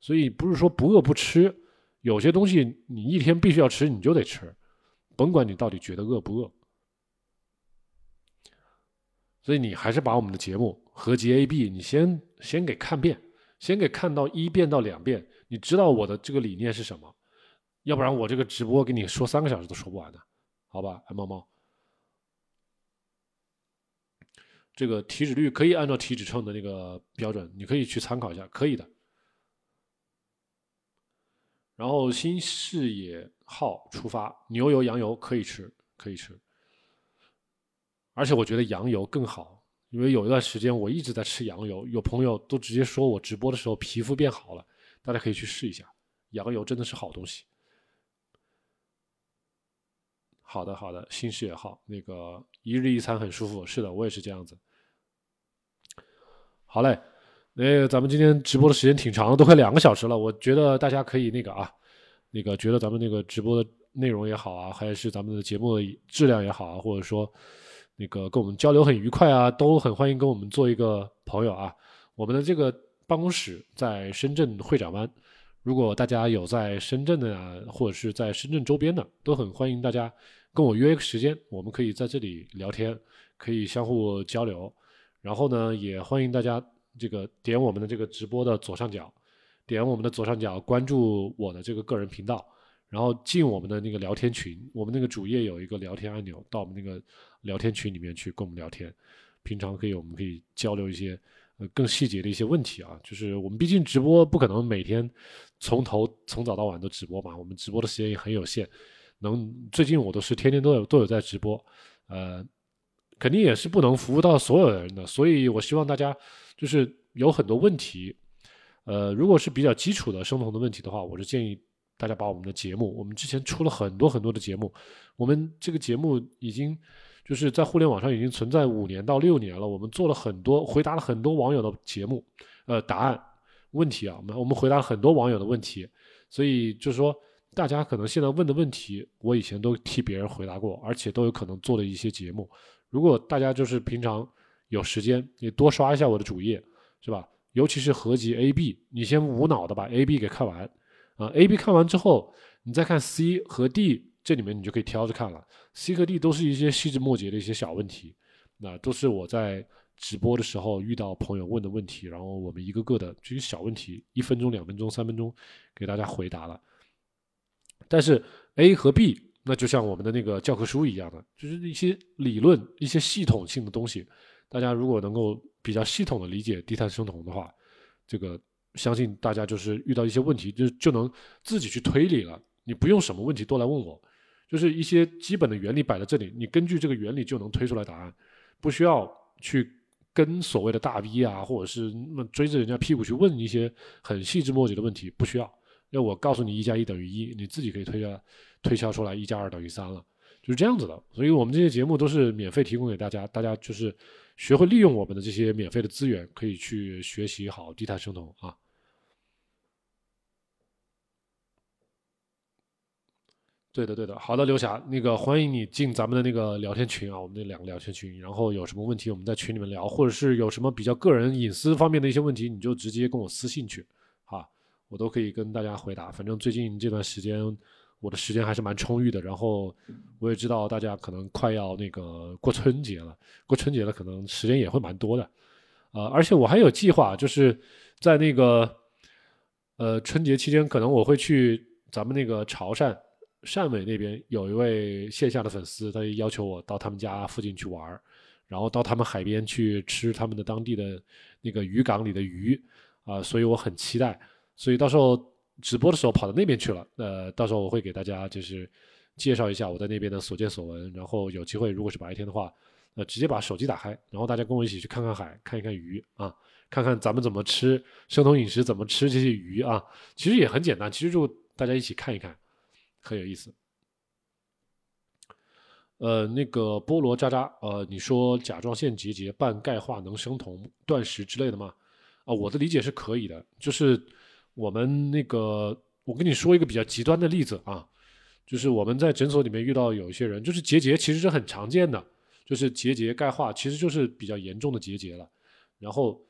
所以不是说不饿不吃，有些东西你一天必须要吃，你就得吃，甭管你到底觉得饿不饿。所以你还是把我们的节目合集 A、B，你先先给看遍，先给看到一遍到两遍，你知道我的这个理念是什么？要不然我这个直播给你说三个小时都说不完的，好吧？爱猫猫，这个体脂率可以按照体脂秤的那个标准，你可以去参考一下，可以的。然后新视野号出发，牛油、羊油可以吃，可以吃。而且我觉得羊油更好，因为有一段时间我一直在吃羊油，有朋友都直接说我直播的时候皮肤变好了，大家可以去试一下，羊油真的是好东西。好的，好的，新视野号那个一日一餐很舒服，是的，我也是这样子。好嘞。那，咱们今天直播的时间挺长的，都快两个小时了。我觉得大家可以那个啊，那个觉得咱们那个直播的内容也好啊，还是咱们的节目的质量也好啊，或者说那个跟我们交流很愉快啊，都很欢迎跟我们做一个朋友啊。我们的这个办公室在深圳会展湾，如果大家有在深圳的啊，或者是在深圳周边的，都很欢迎大家跟我约一个时间，我们可以在这里聊天，可以相互交流。然后呢，也欢迎大家。这个点我们的这个直播的左上角，点我们的左上角关注我的这个个人频道，然后进我们的那个聊天群，我们那个主页有一个聊天按钮，到我们那个聊天群里面去跟我们聊天。平常可以，我们可以交流一些呃更细节的一些问题啊。就是我们毕竟直播不可能每天从头从早到晚都直播嘛，我们直播的时间也很有限。能最近我都是天天都有都有在直播，呃，肯定也是不能服务到所有人的，所以我希望大家。就是有很多问题，呃，如果是比较基础的生酮的问题的话，我是建议大家把我们的节目，我们之前出了很多很多的节目，我们这个节目已经就是在互联网上已经存在五年到六年了，我们做了很多回答了很多网友的节目，呃，答案问题啊，我们我们回答了很多网友的问题，所以就是说大家可能现在问的问题，我以前都替别人回答过，而且都有可能做了一些节目，如果大家就是平常。有时间，你多刷一下我的主页，是吧？尤其是合集 A、B，你先无脑的把 A、B 给看完啊。A、B 看完之后，你再看 C 和 D，这里面你就可以挑着看了。C 和 D 都是一些细枝末节的一些小问题，那都是我在直播的时候遇到朋友问的问题，然后我们一个个的这些小问题，一分钟、两分钟、三分钟给大家回答了。但是 A 和 B，那就像我们的那个教科书一样的，就是一些理论、一些系统性的东西。大家如果能够比较系统的理解低碳生酮的话，这个相信大家就是遇到一些问题，就就能自己去推理了。你不用什么问题都来问我，就是一些基本的原理摆在这里，你根据这个原理就能推出来答案，不需要去跟所谓的大 V 啊，或者是那么追着人家屁股去问一些很细枝末节的问题，不需要。要我告诉你一加一等于一，你自己可以推下推敲出来一加二等于三了，就是这样子的。所以我们这些节目都是免费提供给大家，大家就是学会利用我们的这些免费的资源，可以去学习好低碳生酮啊。对的，对的，好的，刘霞，那个欢迎你进咱们的那个聊天群啊，我们那两个聊天群，然后有什么问题我们在群里面聊，或者是有什么比较个人隐私方面的一些问题，你就直接跟我私信去。啊我都可以跟大家回答，反正最近这段时间我的时间还是蛮充裕的。然后我也知道大家可能快要那个过春节了，过春节了可能时间也会蛮多的，呃，而且我还有计划，就是在那个呃春节期间，可能我会去咱们那个潮汕汕尾那边，有一位线下的粉丝，他要求我到他们家附近去玩然后到他们海边去吃他们的当地的那个渔港里的鱼啊，所以我很期待。所以到时候直播的时候跑到那边去了，呃，到时候我会给大家就是介绍一下我在那边的所见所闻，然后有机会如果是白天的话，呃，直接把手机打开，然后大家跟我一起去看看海，看一看鱼啊，看看咱们怎么吃生酮饮食，怎么吃这些鱼啊，其实也很简单，其实就大家一起看一看，很有意思。呃，那个菠萝渣渣，呃，你说甲状腺结节半钙化能生酮断食之类的吗？啊，我的理解是可以的，就是。我们那个，我跟你说一个比较极端的例子啊，就是我们在诊所里面遇到有一些人，就是结节其实是很常见的，就是结节钙化其实就是比较严重的结节了。然后，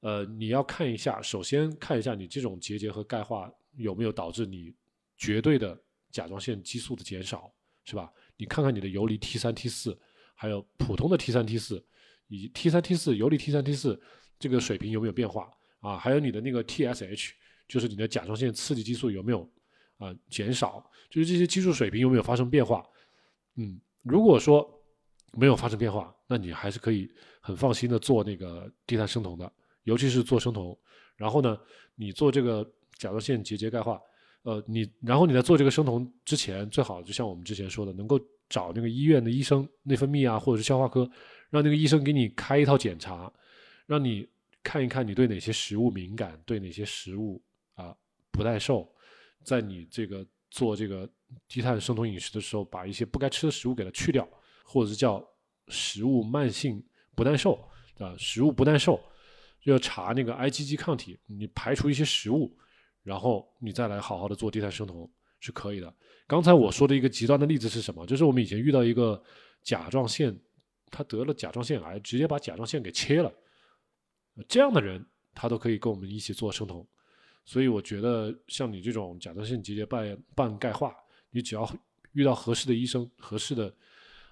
呃，你要看一下，首先看一下你这种结节和钙化有没有导致你绝对的甲状腺激素的减少，是吧？你看看你的游离 T 三 T 四，还有普通的 T 三 T 四，以及 T 三 T 四、游离 T 三 T 四这个水平有没有变化啊？还有你的那个 TSH。就是你的甲状腺刺激激素有没有啊减少？就是这些激素水平有没有发生变化？嗯，如果说没有发生变化，那你还是可以很放心的做那个低碳生酮的，尤其是做生酮。然后呢，你做这个甲状腺结节钙化，呃，你然后你在做这个生酮之前，最好就像我们之前说的，能够找那个医院的医生，内分泌啊，或者是消化科，让那个医生给你开一套检查，让你看一看你对哪些食物敏感，对哪些食物。啊，不耐受，在你这个做这个低碳生酮饮食的时候，把一些不该吃的食物给它去掉，或者是叫食物慢性不耐受啊，食物不耐受就要查那个 IgG 抗体，你排除一些食物，然后你再来好好的做低碳生酮是可以的。刚才我说的一个极端的例子是什么？就是我们以前遇到一个甲状腺，他得了甲状腺癌，直接把甲状腺给切了，这样的人他都可以跟我们一起做生酮。所以我觉得像你这种甲状腺结节半半钙化，你只要遇到合适的医生、合适的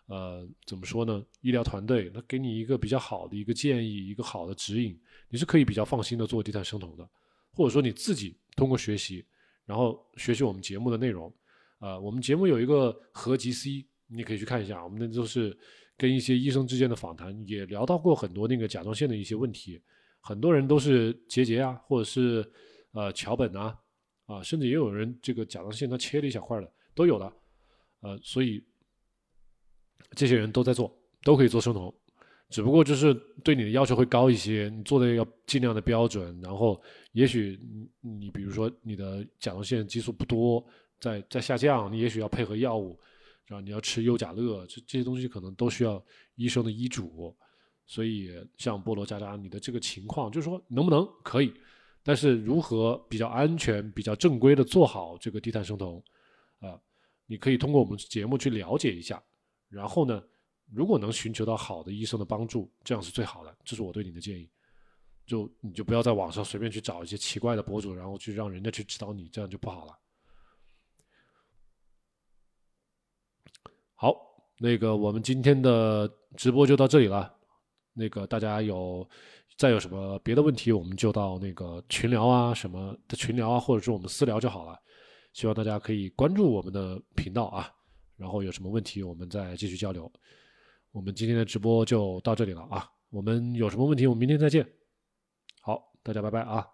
呃怎么说呢？医疗团队，那给你一个比较好的一个建议、一个好的指引，你是可以比较放心的做低碳生酮的。或者说你自己通过学习，然后学习我们节目的内容，啊，我们节目有一个合集 C，你可以去看一下，我们那都是跟一些医生之间的访谈，也聊到过很多那个甲状腺的一些问题，很多人都是结节啊，或者是。呃，桥本啊，啊，甚至也有人这个甲状腺他切了一小块的，都有的，呃，所以这些人都在做，都可以做生酮，只不过就是对你的要求会高一些，你做的要尽量的标准，然后也许你你比如说你的甲状腺激素不多，在在下降，你也许要配合药物，然后你要吃优甲乐，这这些东西可能都需要医生的医嘱，所以像菠萝渣渣，你的这个情况就是说能不能可以。但是如何比较安全、比较正规的做好这个低碳生酮，啊，你可以通过我们节目去了解一下，然后呢，如果能寻求到好的医生的帮助，这样是最好的，这是我对你的建议。就你就不要在网上随便去找一些奇怪的博主，然后去让人家去指导你，这样就不好了。好，那个我们今天的直播就到这里了。那个大家有再有什么别的问题，我们就到那个群聊啊什么的群聊啊，或者是我们私聊就好了。希望大家可以关注我们的频道啊，然后有什么问题我们再继续交流。我们今天的直播就到这里了啊，我们有什么问题我们明天再见。好，大家拜拜啊。